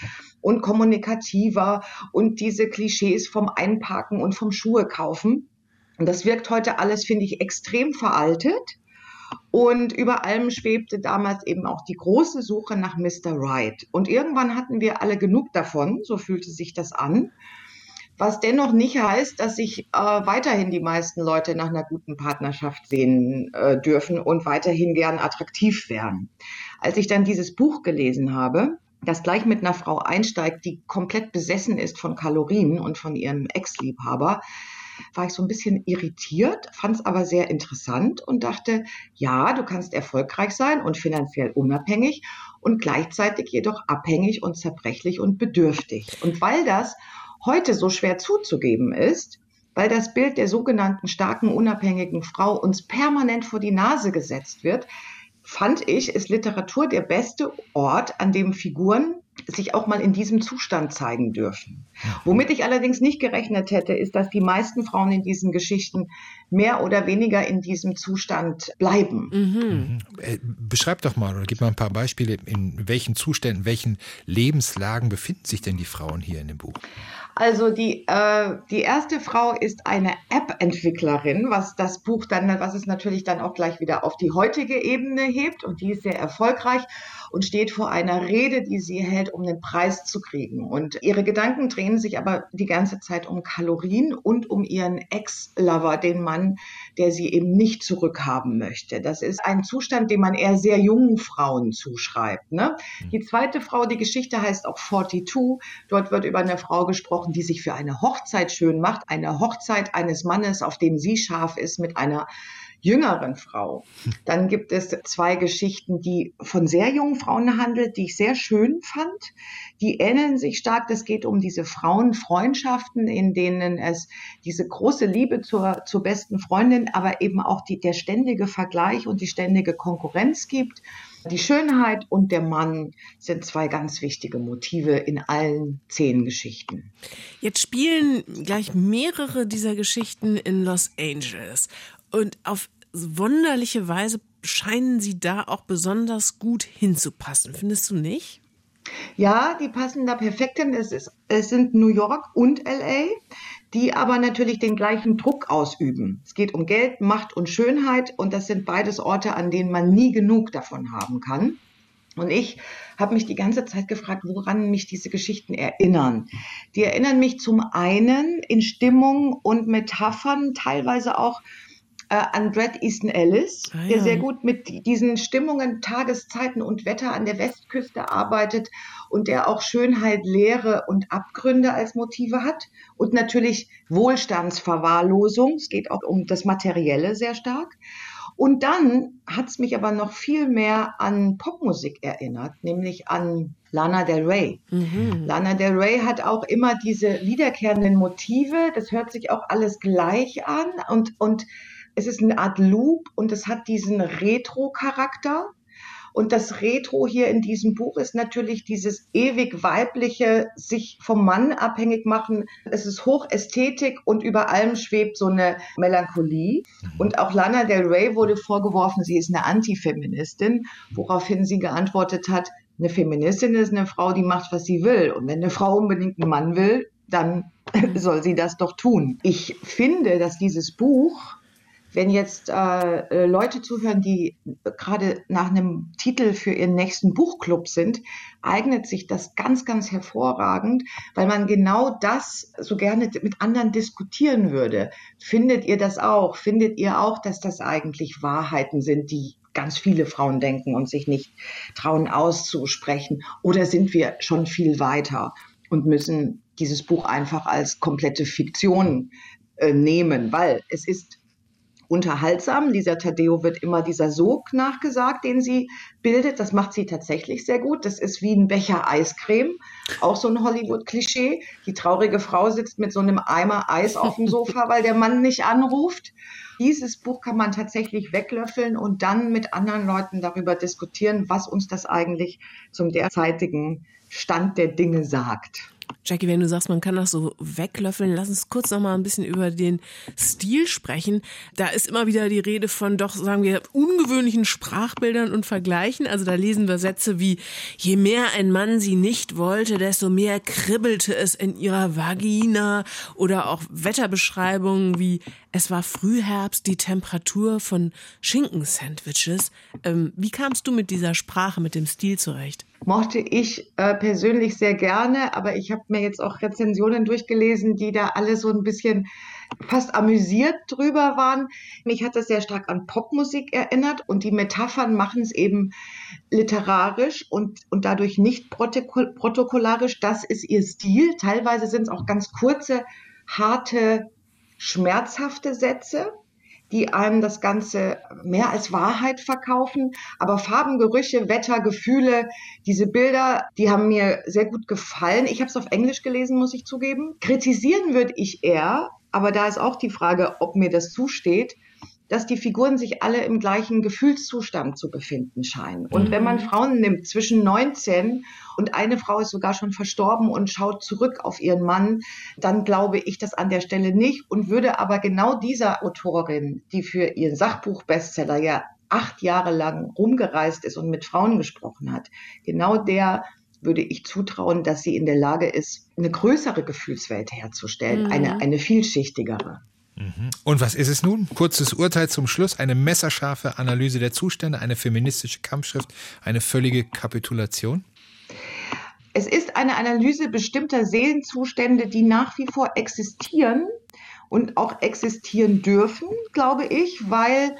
und kommunikativer und diese Klischees vom Einparken und vom Schuhe kaufen. Und das wirkt heute alles, finde ich, extrem veraltet. Und über allem schwebte damals eben auch die große Suche nach Mr. Right. Und irgendwann hatten wir alle genug davon, so fühlte sich das an. Was dennoch nicht heißt, dass sich äh, weiterhin die meisten Leute nach einer guten Partnerschaft sehen äh, dürfen und weiterhin gern attraktiv wären. Als ich dann dieses Buch gelesen habe, das gleich mit einer Frau einsteigt, die komplett besessen ist von Kalorien und von ihrem Ex-Liebhaber, war ich so ein bisschen irritiert, fand es aber sehr interessant und dachte, ja, du kannst erfolgreich sein und finanziell unabhängig und gleichzeitig jedoch abhängig und zerbrechlich und bedürftig. Und weil das heute so schwer zuzugeben ist, weil das Bild der sogenannten starken, unabhängigen Frau uns permanent vor die Nase gesetzt wird, fand ich, ist Literatur der beste Ort, an dem Figuren sich auch mal in diesem Zustand zeigen dürfen. Womit ich allerdings nicht gerechnet hätte, ist, dass die meisten Frauen in diesen Geschichten mehr oder weniger in diesem Zustand bleiben. Mhm. Äh, beschreib doch mal oder gib mal ein paar Beispiele, in welchen Zuständen, welchen Lebenslagen befinden sich denn die Frauen hier in dem Buch? Also die, äh, die erste Frau ist eine App-Entwicklerin, was das Buch dann, was es natürlich dann auch gleich wieder auf die heutige Ebene hebt und die ist sehr erfolgreich und steht vor einer Rede, die sie hält, um den Preis zu kriegen. Und ihre Gedanken drehen sich aber die ganze Zeit um Kalorien und um ihren Ex-Lover, den Mann, der sie eben nicht zurückhaben möchte. Das ist ein Zustand, den man eher sehr jungen Frauen zuschreibt. Ne? Mhm. Die zweite Frau, die Geschichte heißt auch 42. Dort wird über eine Frau gesprochen, die sich für eine Hochzeit schön macht. Eine Hochzeit eines Mannes, auf dem sie scharf ist, mit einer jüngeren Frau. Dann gibt es zwei Geschichten, die von sehr jungen Frauen handelt, die ich sehr schön fand. Die ähneln sich stark. Es geht um diese Frauenfreundschaften, in denen es diese große Liebe zur, zur besten Freundin, aber eben auch die, der ständige Vergleich und die ständige Konkurrenz gibt. Die Schönheit und der Mann sind zwei ganz wichtige Motive in allen zehn Geschichten. Jetzt spielen gleich mehrere dieser Geschichten in Los Angeles. Und auf wunderliche Weise scheinen sie da auch besonders gut hinzupassen. Findest du nicht? Ja, die passen da perfekt hin. Es, ist, es sind New York und LA, die aber natürlich den gleichen Druck ausüben. Es geht um Geld, Macht und Schönheit und das sind beides Orte, an denen man nie genug davon haben kann. Und ich habe mich die ganze Zeit gefragt, woran mich diese Geschichten erinnern. Die erinnern mich zum einen in Stimmung und Metaphern, teilweise auch äh, an Brad Easton Ellis, ah, der sehr gut mit diesen Stimmungen, Tageszeiten und Wetter an der Westküste arbeitet und der auch Schönheit, Leere und Abgründe als Motive hat und natürlich Wohlstandsverwahrlosung. Es geht auch um das Materielle sehr stark. Und dann hat es mich aber noch viel mehr an Popmusik erinnert, nämlich an Lana Del Rey. Mhm. Lana Del Rey hat auch immer diese wiederkehrenden Motive. Das hört sich auch alles gleich an und, und es ist eine Art Loop und es hat diesen Retro-Charakter. Und das Retro hier in diesem Buch ist natürlich dieses ewig weibliche, sich vom Mann abhängig machen. Es ist Hochästhetik und über allem schwebt so eine Melancholie. Mhm. Und auch Lana Del Rey wurde vorgeworfen, sie ist eine Antifeministin, woraufhin sie geantwortet hat, eine Feministin ist eine Frau, die macht, was sie will. Und wenn eine Frau unbedingt einen Mann will, dann soll sie das doch tun. Ich finde, dass dieses Buch wenn jetzt äh, äh, Leute zuhören, die gerade nach einem Titel für ihren nächsten Buchclub sind, eignet sich das ganz, ganz hervorragend, weil man genau das so gerne mit anderen diskutieren würde. Findet ihr das auch? Findet ihr auch, dass das eigentlich Wahrheiten sind, die ganz viele Frauen denken und sich nicht trauen auszusprechen? Oder sind wir schon viel weiter und müssen dieses Buch einfach als komplette Fiktion äh, nehmen? Weil es ist unterhaltsam. Lisa Taddeo wird immer dieser Sog nachgesagt, den sie bildet. Das macht sie tatsächlich sehr gut. Das ist wie ein Becher Eiscreme. Auch so ein Hollywood-Klischee. Die traurige Frau sitzt mit so einem Eimer Eis auf dem Sofa, weil der Mann nicht anruft. Dieses Buch kann man tatsächlich weglöffeln und dann mit anderen Leuten darüber diskutieren, was uns das eigentlich zum derzeitigen Stand der Dinge sagt. Jackie, wenn du sagst, man kann das so weglöffeln, lass uns kurz noch mal ein bisschen über den Stil sprechen. Da ist immer wieder die Rede von doch, sagen wir, ungewöhnlichen Sprachbildern und Vergleichen. Also da lesen wir Sätze wie, je mehr ein Mann sie nicht wollte, desto mehr kribbelte es in ihrer Vagina oder auch Wetterbeschreibungen wie, es war Frühherbst, die Temperatur von Schinkensandwiches. Ähm, wie kamst du mit dieser Sprache, mit dem Stil zurecht? mochte ich äh, persönlich sehr gerne, aber ich habe mir jetzt auch Rezensionen durchgelesen, die da alle so ein bisschen fast amüsiert drüber waren. Mich hat das sehr stark an Popmusik erinnert und die Metaphern machen es eben literarisch und, und dadurch nicht protokollarisch. Das ist ihr Stil. Teilweise sind es auch ganz kurze, harte, schmerzhafte Sätze die einem das Ganze mehr als Wahrheit verkaufen. Aber Farben, Gerüche, Wetter, Gefühle, diese Bilder, die haben mir sehr gut gefallen. Ich habe es auf Englisch gelesen, muss ich zugeben. Kritisieren würde ich eher, aber da ist auch die Frage, ob mir das zusteht, dass die Figuren sich alle im gleichen Gefühlszustand zu befinden scheinen. Und wenn man mhm. Frauen nimmt zwischen 19 und eine Frau ist sogar schon verstorben und schaut zurück auf ihren Mann, dann glaube ich das an der Stelle nicht und würde aber genau dieser Autorin, die für ihren Sachbuch-Bestseller ja acht Jahre lang rumgereist ist und mit Frauen gesprochen hat, genau der würde ich zutrauen, dass sie in der Lage ist, eine größere Gefühlswelt herzustellen, mhm. eine, eine vielschichtigere. Und was ist es nun? Kurzes Urteil zum Schluss, eine messerscharfe Analyse der Zustände, eine feministische Kampfschrift, eine völlige Kapitulation? Es ist eine Analyse bestimmter Seelenzustände, die nach wie vor existieren und auch existieren dürfen, glaube ich, weil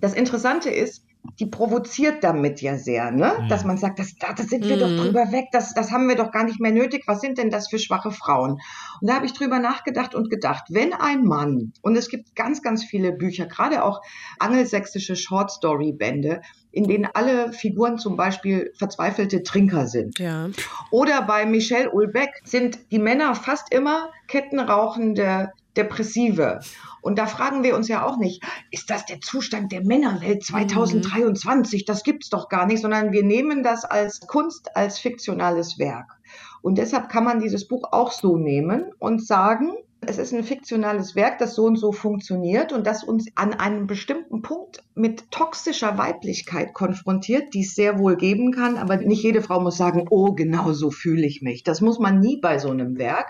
das Interessante ist, die provoziert damit ja sehr, ne? Mhm. Dass man sagt, das, das sind wir mhm. doch drüber weg, das, das haben wir doch gar nicht mehr nötig. Was sind denn das für schwache Frauen? Und da habe ich drüber nachgedacht und gedacht, wenn ein Mann, und es gibt ganz, ganz viele Bücher, gerade auch angelsächsische Short-Story-Bände, in denen alle Figuren zum Beispiel verzweifelte Trinker sind. Ja. Oder bei Michel Ulbeck sind die Männer fast immer kettenrauchende Depressive. Und da fragen wir uns ja auch nicht, ist das der Zustand der Männerwelt 2023? Mhm. Das gibt's doch gar nicht, sondern wir nehmen das als Kunst, als fiktionales Werk. Und deshalb kann man dieses Buch auch so nehmen und sagen, es ist ein fiktionales Werk, das so und so funktioniert und das uns an einem bestimmten Punkt mit toxischer Weiblichkeit konfrontiert, die es sehr wohl geben kann, aber nicht jede Frau muss sagen, oh, genau so fühle ich mich. Das muss man nie bei so einem Werk.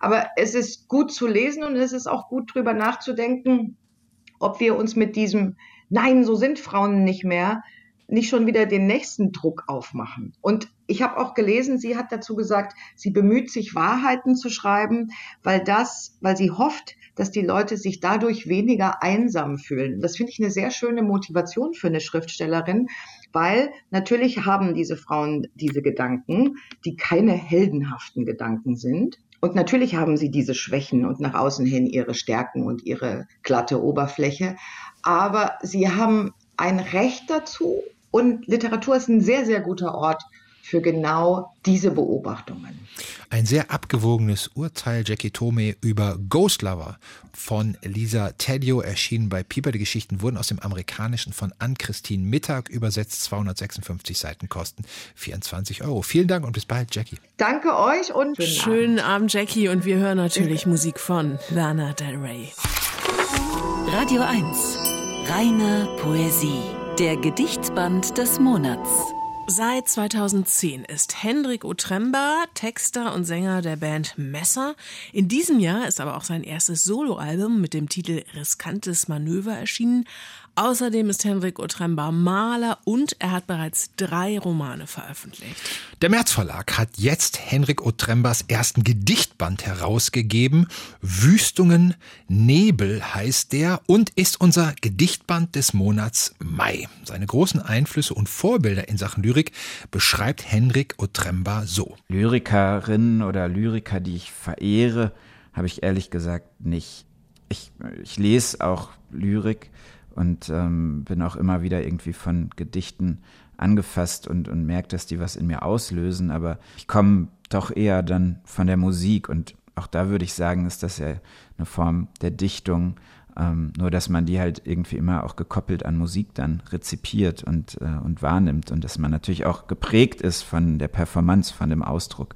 Aber es ist gut zu lesen und es ist auch gut drüber nachzudenken, ob wir uns mit diesem Nein, so sind Frauen nicht mehr, nicht schon wieder den nächsten Druck aufmachen. Und ich habe auch gelesen, sie hat dazu gesagt, sie bemüht sich, Wahrheiten zu schreiben, weil das, weil sie hofft, dass die Leute sich dadurch weniger einsam fühlen. Das finde ich eine sehr schöne Motivation für eine Schriftstellerin, weil natürlich haben diese Frauen diese Gedanken, die keine heldenhaften Gedanken sind. Und natürlich haben sie diese Schwächen und nach außen hin ihre Stärken und ihre glatte Oberfläche. Aber sie haben ein Recht dazu, und Literatur ist ein sehr, sehr guter Ort für genau diese Beobachtungen. Ein sehr abgewogenes Urteil Jackie Tome über Ghost Lover von Lisa Tedio erschienen bei Pieper. Die Geschichten wurden aus dem Amerikanischen von Ann-Christine Mittag übersetzt. 256 Seiten kosten 24 Euro. Vielen Dank und bis bald, Jackie. Danke euch und schönen, schönen Abend. Abend, Jackie. Und wir hören natürlich Musik von Lana Del Rey. Radio 1. Reine Poesie. Der Gedichtsband des Monats. Seit 2010 ist Hendrik Otremba Texter und Sänger der Band Messer. In diesem Jahr ist aber auch sein erstes Soloalbum mit dem Titel Riskantes Manöver erschienen. Außerdem ist Henrik Otremba Maler und er hat bereits drei Romane veröffentlicht. Der März Verlag hat jetzt Henrik Otrembas ersten Gedichtband herausgegeben. Wüstungen Nebel heißt der und ist unser Gedichtband des Monats Mai. Seine großen Einflüsse und Vorbilder in Sachen Lyrik beschreibt Henrik Otremba so. Lyrikerinnen oder Lyriker, die ich verehre, habe ich ehrlich gesagt nicht. Ich, ich lese auch Lyrik und ähm, bin auch immer wieder irgendwie von Gedichten angefasst und, und merke, dass die was in mir auslösen, aber ich komme doch eher dann von der Musik und auch da würde ich sagen, ist das ja eine Form der Dichtung, ähm, nur dass man die halt irgendwie immer auch gekoppelt an Musik dann rezipiert und, äh, und wahrnimmt und dass man natürlich auch geprägt ist von der Performance, von dem Ausdruck,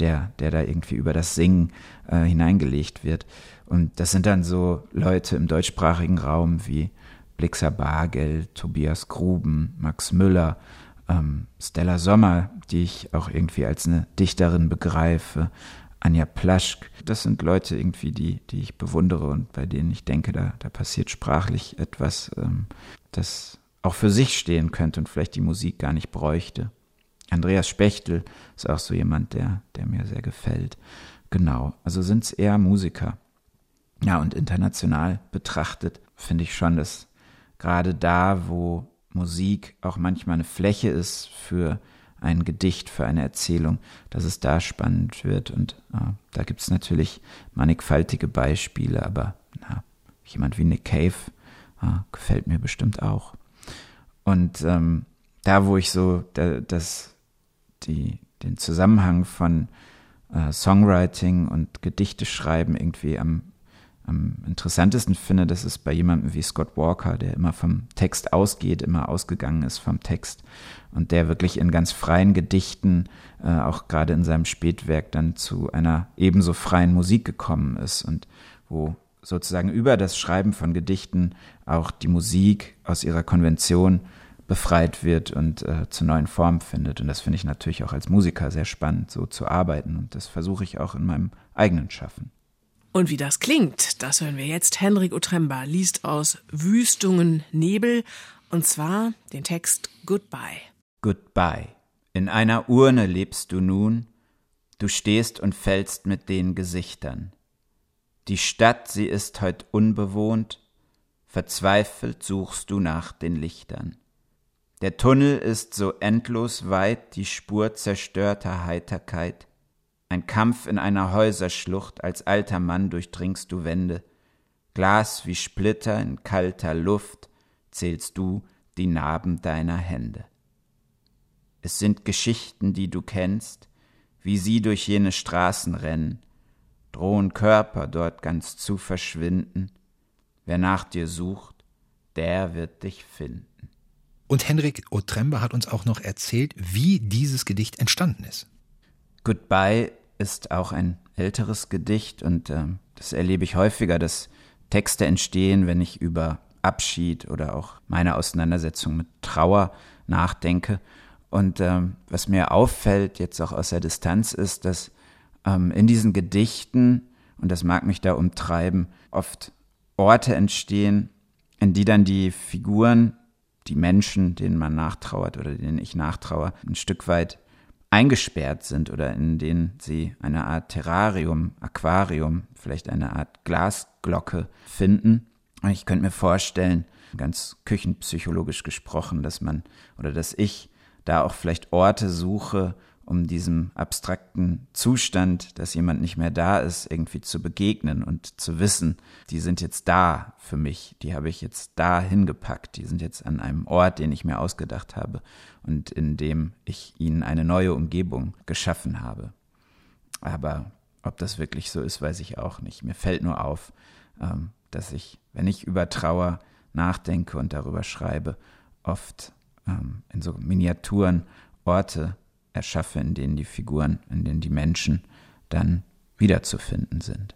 der, der da irgendwie über das Singen äh, hineingelegt wird. Und das sind dann so Leute im deutschsprachigen Raum wie Blixer Bargel, Tobias Gruben, Max Müller, ähm, Stella Sommer, die ich auch irgendwie als eine Dichterin begreife, Anja Plaschk. Das sind Leute irgendwie, die, die ich bewundere und bei denen ich denke, da, da passiert sprachlich etwas, ähm, das auch für sich stehen könnte und vielleicht die Musik gar nicht bräuchte. Andreas Spechtel ist auch so jemand, der, der mir sehr gefällt. Genau, also sind es eher Musiker. Ja, und international betrachtet finde ich schon, dass gerade da, wo Musik auch manchmal eine Fläche ist für ein Gedicht, für eine Erzählung, dass es da spannend wird. Und äh, da gibt es natürlich mannigfaltige Beispiele, aber na, jemand wie Nick Cave äh, gefällt mir bestimmt auch. Und ähm, da, wo ich so da, das, die, den Zusammenhang von äh, Songwriting und Gedichte schreiben irgendwie am am interessantesten finde, das ist bei jemandem wie Scott Walker, der immer vom Text ausgeht, immer ausgegangen ist vom Text und der wirklich in ganz freien Gedichten, äh, auch gerade in seinem Spätwerk, dann zu einer ebenso freien Musik gekommen ist und wo sozusagen über das Schreiben von Gedichten auch die Musik aus ihrer Konvention befreit wird und äh, zu neuen Formen findet. Und das finde ich natürlich auch als Musiker sehr spannend, so zu arbeiten. Und das versuche ich auch in meinem eigenen Schaffen. Und wie das klingt, das hören wir jetzt. Henrik Otremba liest aus Wüstungen Nebel und zwar den Text Goodbye. Goodbye. In einer Urne lebst du nun, du stehst und fällst mit den Gesichtern. Die Stadt, sie ist heut unbewohnt, verzweifelt suchst du nach den Lichtern. Der Tunnel ist so endlos weit, die Spur zerstörter Heiterkeit. Ein Kampf in einer Häuserschlucht, als alter Mann durchdringst du Wände. Glas wie Splitter in kalter Luft, zählst du die Narben deiner Hände. Es sind Geschichten, die du kennst, wie sie durch jene Straßen rennen. rohen Körper dort ganz zu verschwinden. Wer nach dir sucht, der wird dich finden. Und Henrik Otremba hat uns auch noch erzählt, wie dieses Gedicht entstanden ist. Goodbye ist auch ein älteres Gedicht und äh, das erlebe ich häufiger, dass Texte entstehen, wenn ich über Abschied oder auch meine Auseinandersetzung mit Trauer nachdenke. Und ähm, was mir auffällt, jetzt auch aus der Distanz, ist, dass ähm, in diesen Gedichten, und das mag mich da umtreiben, oft Orte entstehen, in die dann die Figuren, die Menschen, denen man nachtrauert oder denen ich nachtraue, ein Stück weit eingesperrt sind oder in denen sie eine Art Terrarium, Aquarium, vielleicht eine Art Glasglocke finden. Ich könnte mir vorstellen, ganz küchenpsychologisch gesprochen, dass man oder dass ich da auch vielleicht Orte suche, um diesem abstrakten Zustand, dass jemand nicht mehr da ist, irgendwie zu begegnen und zu wissen, die sind jetzt da für mich, die habe ich jetzt da hingepackt, die sind jetzt an einem Ort, den ich mir ausgedacht habe und in dem ich ihnen eine neue Umgebung geschaffen habe. Aber ob das wirklich so ist, weiß ich auch nicht. Mir fällt nur auf, ähm, dass ich, wenn ich über Trauer nachdenke und darüber schreibe, oft ähm, in so Miniaturen Orte erschaffe, in denen die Figuren, in denen die Menschen dann wiederzufinden sind.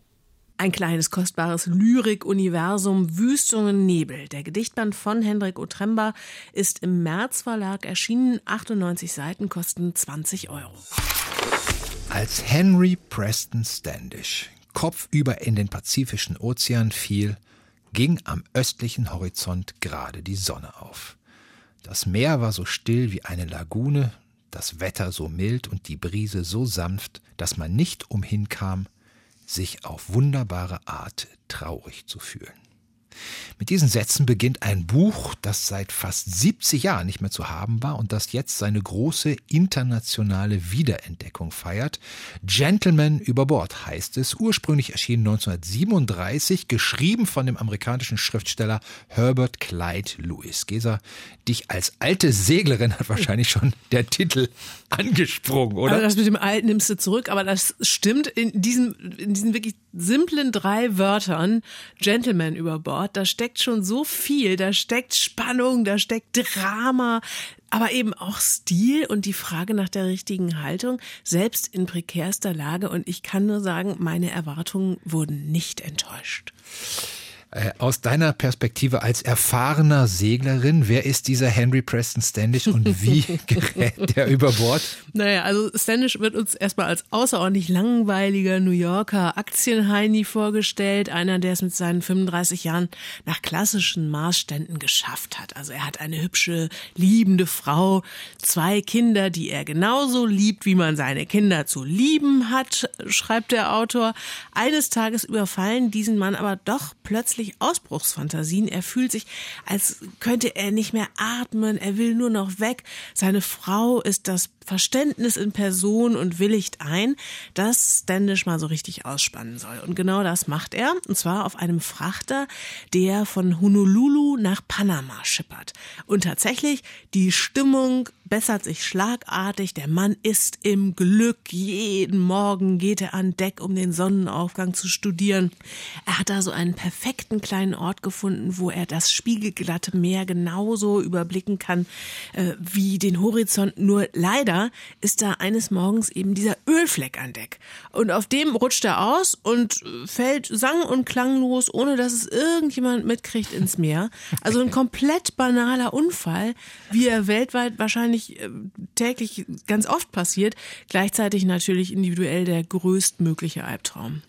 Ein kleines kostbares Lyrik-Universum Wüstungen Nebel. Der Gedichtband von Hendrik Otremba ist im März Verlag erschienen. 98 Seiten kosten 20 Euro. Als Henry Preston Standish kopfüber in den Pazifischen Ozean fiel, ging am östlichen Horizont gerade die Sonne auf. Das Meer war so still wie eine Lagune, das Wetter so mild und die Brise so sanft, dass man nicht umhin kam, sich auf wunderbare Art traurig zu fühlen. Mit diesen Sätzen beginnt ein Buch, das seit fast 70 Jahren nicht mehr zu haben war und das jetzt seine große internationale Wiederentdeckung feiert. Gentleman über Bord heißt es, ursprünglich erschienen 1937, geschrieben von dem amerikanischen Schriftsteller Herbert Clyde Lewis. Gesa, dich als alte Seglerin hat wahrscheinlich schon der Titel angesprungen, oder? Also das mit dem Alten nimmst du zurück, aber das stimmt in diesen, in diesen wirklich simplen drei Wörtern, Gentleman über Bord, da steckt schon so viel, da steckt Spannung, da steckt Drama, aber eben auch Stil und die Frage nach der richtigen Haltung, selbst in prekärster Lage. Und ich kann nur sagen, meine Erwartungen wurden nicht enttäuscht. Äh, aus deiner Perspektive als erfahrener Seglerin, wer ist dieser Henry Preston Standish und wie gerät der über Bord? Naja, also Standish wird uns erstmal als außerordentlich langweiliger New Yorker Aktienheini vorgestellt, einer, der es mit seinen 35 Jahren nach klassischen Maßständen geschafft hat. Also er hat eine hübsche, liebende Frau, zwei Kinder, die er genauso liebt, wie man seine Kinder zu lieben hat, schreibt der Autor. Eines Tages überfallen diesen Mann aber doch plötzlich plötzlich Ausbruchsfantasien. Er fühlt sich, als könnte er nicht mehr atmen. Er will nur noch weg. Seine Frau ist das Verständnis in Person und willigt ein, dass Standish mal so richtig ausspannen soll. Und genau das macht er. Und zwar auf einem Frachter, der von Honolulu nach Panama schippert. Und tatsächlich, die Stimmung bessert sich schlagartig. Der Mann ist im Glück. Jeden Morgen geht er an Deck, um den Sonnenaufgang zu studieren. Er hat da so einen perfekten kleinen Ort gefunden, wo er das spiegelglatte Meer genauso überblicken kann äh, wie den Horizont. Nur leider ist da eines Morgens eben dieser Ölfleck an Deck. Und auf dem rutscht er aus und fällt sang- und klanglos, ohne dass es irgendjemand mitkriegt, ins Meer. Also ein komplett banaler Unfall, wie er weltweit wahrscheinlich wirklich äh, täglich ganz oft passiert, gleichzeitig natürlich individuell der größtmögliche Albtraum.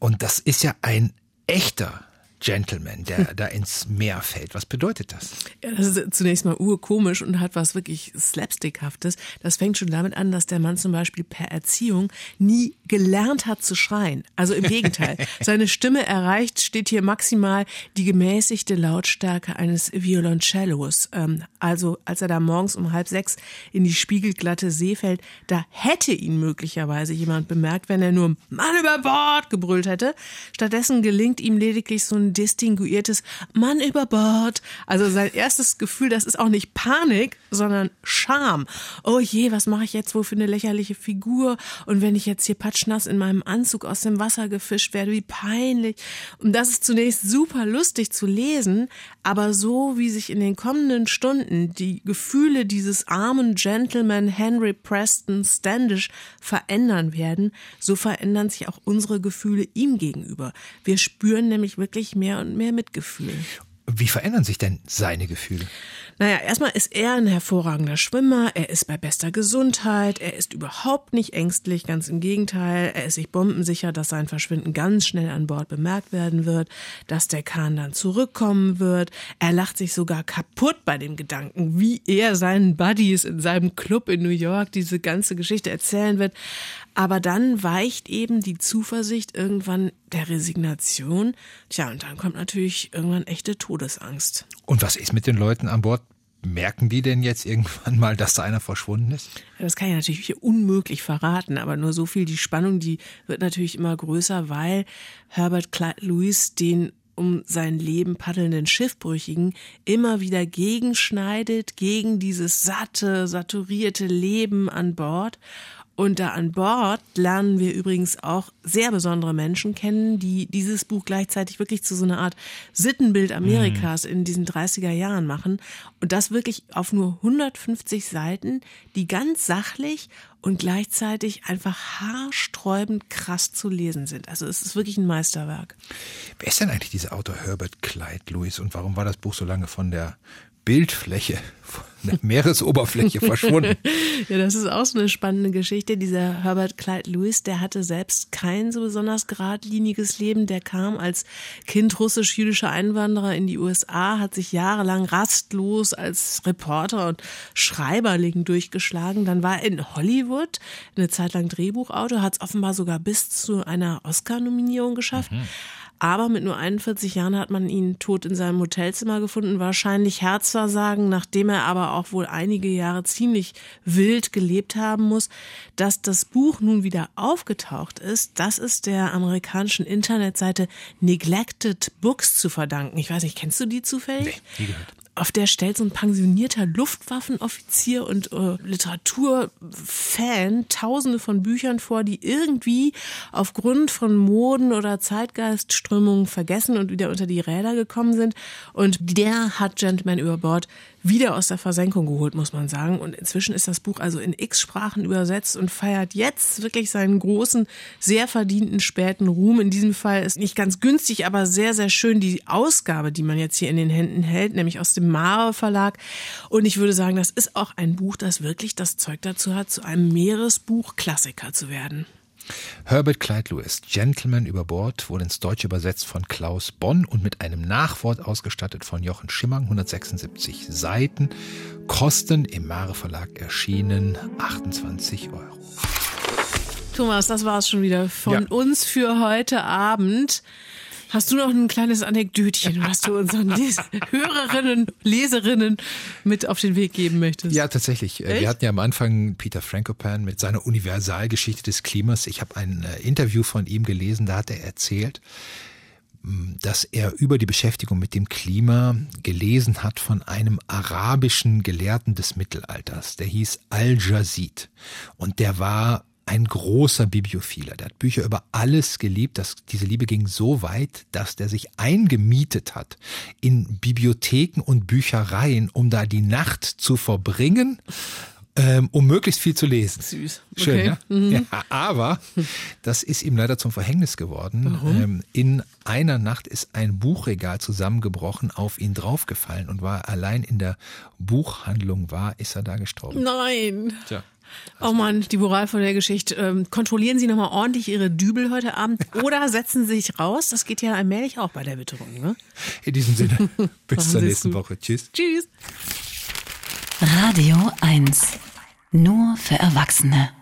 Und das ist ja ein echter Gentleman, der da ins Meer fällt. Was bedeutet das? Ja, das ist zunächst mal urkomisch und hat was wirklich Slapstickhaftes. Das fängt schon damit an, dass der Mann zum Beispiel per Erziehung nie gelernt hat zu schreien. Also im Gegenteil. Seine Stimme erreicht, steht hier maximal die gemäßigte Lautstärke eines Violoncellos. Ähm, also als er da morgens um halb sechs in die spiegelglatte See fällt, da hätte ihn möglicherweise jemand bemerkt, wenn er nur Mann über Bord gebrüllt hätte. Stattdessen gelingt ihm lediglich so ein distinguiertes Mann über Bord. Also sein erstes Gefühl, das ist auch nicht Panik, sondern Scham. Oh je, was mache ich jetzt wohl für eine lächerliche Figur? Und wenn ich jetzt hier patschnass in meinem Anzug aus dem Wasser gefischt werde, wie peinlich. Und das ist zunächst super lustig zu lesen, aber so wie sich in den kommenden Stunden die Gefühle dieses armen Gentleman Henry Preston Standish verändern werden, so verändern sich auch unsere Gefühle ihm gegenüber. Wir spüren nämlich wirklich mehr und mehr Mitgefühl. Wie verändern sich denn seine Gefühle? Naja, erstmal ist er ein hervorragender Schwimmer, er ist bei bester Gesundheit, er ist überhaupt nicht ängstlich, ganz im Gegenteil, er ist sich bombensicher, dass sein Verschwinden ganz schnell an Bord bemerkt werden wird, dass der Kahn dann zurückkommen wird. Er lacht sich sogar kaputt bei dem Gedanken, wie er seinen Buddies in seinem Club in New York diese ganze Geschichte erzählen wird. Aber dann weicht eben die Zuversicht irgendwann der Resignation. Tja, und dann kommt natürlich irgendwann echte Todesangst. Und was ist mit den Leuten an Bord? Merken die denn jetzt irgendwann mal, dass da einer verschwunden ist? Das kann ich natürlich unmöglich verraten, aber nur so viel, die Spannung, die wird natürlich immer größer, weil Herbert Lewis den um sein Leben paddelnden Schiffbrüchigen immer wieder gegenschneidet, gegen dieses satte, saturierte Leben an Bord. Und da an Bord lernen wir übrigens auch sehr besondere Menschen kennen, die dieses Buch gleichzeitig wirklich zu so einer Art Sittenbild Amerikas mhm. in diesen 30er Jahren machen. Und das wirklich auf nur 150 Seiten, die ganz sachlich und gleichzeitig einfach haarsträubend krass zu lesen sind. Also es ist wirklich ein Meisterwerk. Wer ist denn eigentlich dieser Autor Herbert Clyde Lewis und warum war das Buch so lange von der Bildfläche, der Meeresoberfläche verschwunden. ja, das ist auch so eine spannende Geschichte. Dieser Herbert Clyde Lewis, der hatte selbst kein so besonders geradliniges Leben. Der kam als Kind russisch-jüdischer Einwanderer in die USA, hat sich jahrelang rastlos als Reporter und Schreiberling durchgeschlagen. Dann war er in Hollywood, eine Zeit lang Drehbuchautor, hat es offenbar sogar bis zu einer Oscar-Nominierung geschafft. Mhm aber mit nur 41 Jahren hat man ihn tot in seinem Hotelzimmer gefunden, wahrscheinlich Herzversagen, nachdem er aber auch wohl einige Jahre ziemlich wild gelebt haben muss. Dass das Buch nun wieder aufgetaucht ist, das ist der amerikanischen Internetseite Neglected Books zu verdanken. Ich weiß nicht, kennst du die zufällig? Nee, nie gehört auf der stellt so ein pensionierter Luftwaffenoffizier und äh, Literaturfan tausende von Büchern vor, die irgendwie aufgrund von Moden oder Zeitgeistströmungen vergessen und wieder unter die Räder gekommen sind. Und der hat Gentleman über Bord wieder aus der Versenkung geholt, muss man sagen. Und inzwischen ist das Buch also in x Sprachen übersetzt und feiert jetzt wirklich seinen großen, sehr verdienten späten Ruhm. In diesem Fall ist nicht ganz günstig, aber sehr, sehr schön die Ausgabe, die man jetzt hier in den Händen hält, nämlich aus dem Mare Verlag. Und ich würde sagen, das ist auch ein Buch, das wirklich das Zeug dazu hat, zu einem Meeresbuch-Klassiker zu werden. Herbert Clyde Lewis, Gentleman über Bord, wurde ins Deutsche übersetzt von Klaus Bonn und mit einem Nachwort ausgestattet von Jochen Schimmang, 176 Seiten, Kosten im Mare Verlag erschienen 28 Euro. Thomas, das war es schon wieder von ja. uns für heute Abend. Hast du noch ein kleines Anekdötchen, was du unseren Les Hörerinnen, Leserinnen mit auf den Weg geben möchtest? Ja, tatsächlich. Äh, Echt? Wir hatten ja am Anfang Peter Frankopan mit seiner Universalgeschichte des Klimas. Ich habe ein äh, Interview von ihm gelesen, da hat er erzählt, dass er über die Beschäftigung mit dem Klima gelesen hat von einem arabischen Gelehrten des Mittelalters. Der hieß Al-Jazid. Und der war ein großer Bibliophiler. Der hat Bücher über alles geliebt. Das, diese Liebe ging so weit, dass der sich eingemietet hat in Bibliotheken und Büchereien, um da die Nacht zu verbringen, ähm, um möglichst viel zu lesen. Süß. Schön, okay. ja? Mhm. ja? Aber das ist ihm leider zum Verhängnis geworden. Ähm, in einer Nacht ist ein Buchregal zusammengebrochen, auf ihn draufgefallen und war allein in der Buchhandlung war, ist er da gestorben. Nein. Tja. Oh Mann, die Moral von der Geschichte. Ähm, kontrollieren Sie nochmal ordentlich Ihre Dübel heute Abend oder setzen Sie sich raus. Das geht ja allmählich auch bei der Witterung. Ne? In diesem Sinne, bis zur nächsten Woche. Tschüss. Tschüss. Radio 1. Nur für Erwachsene.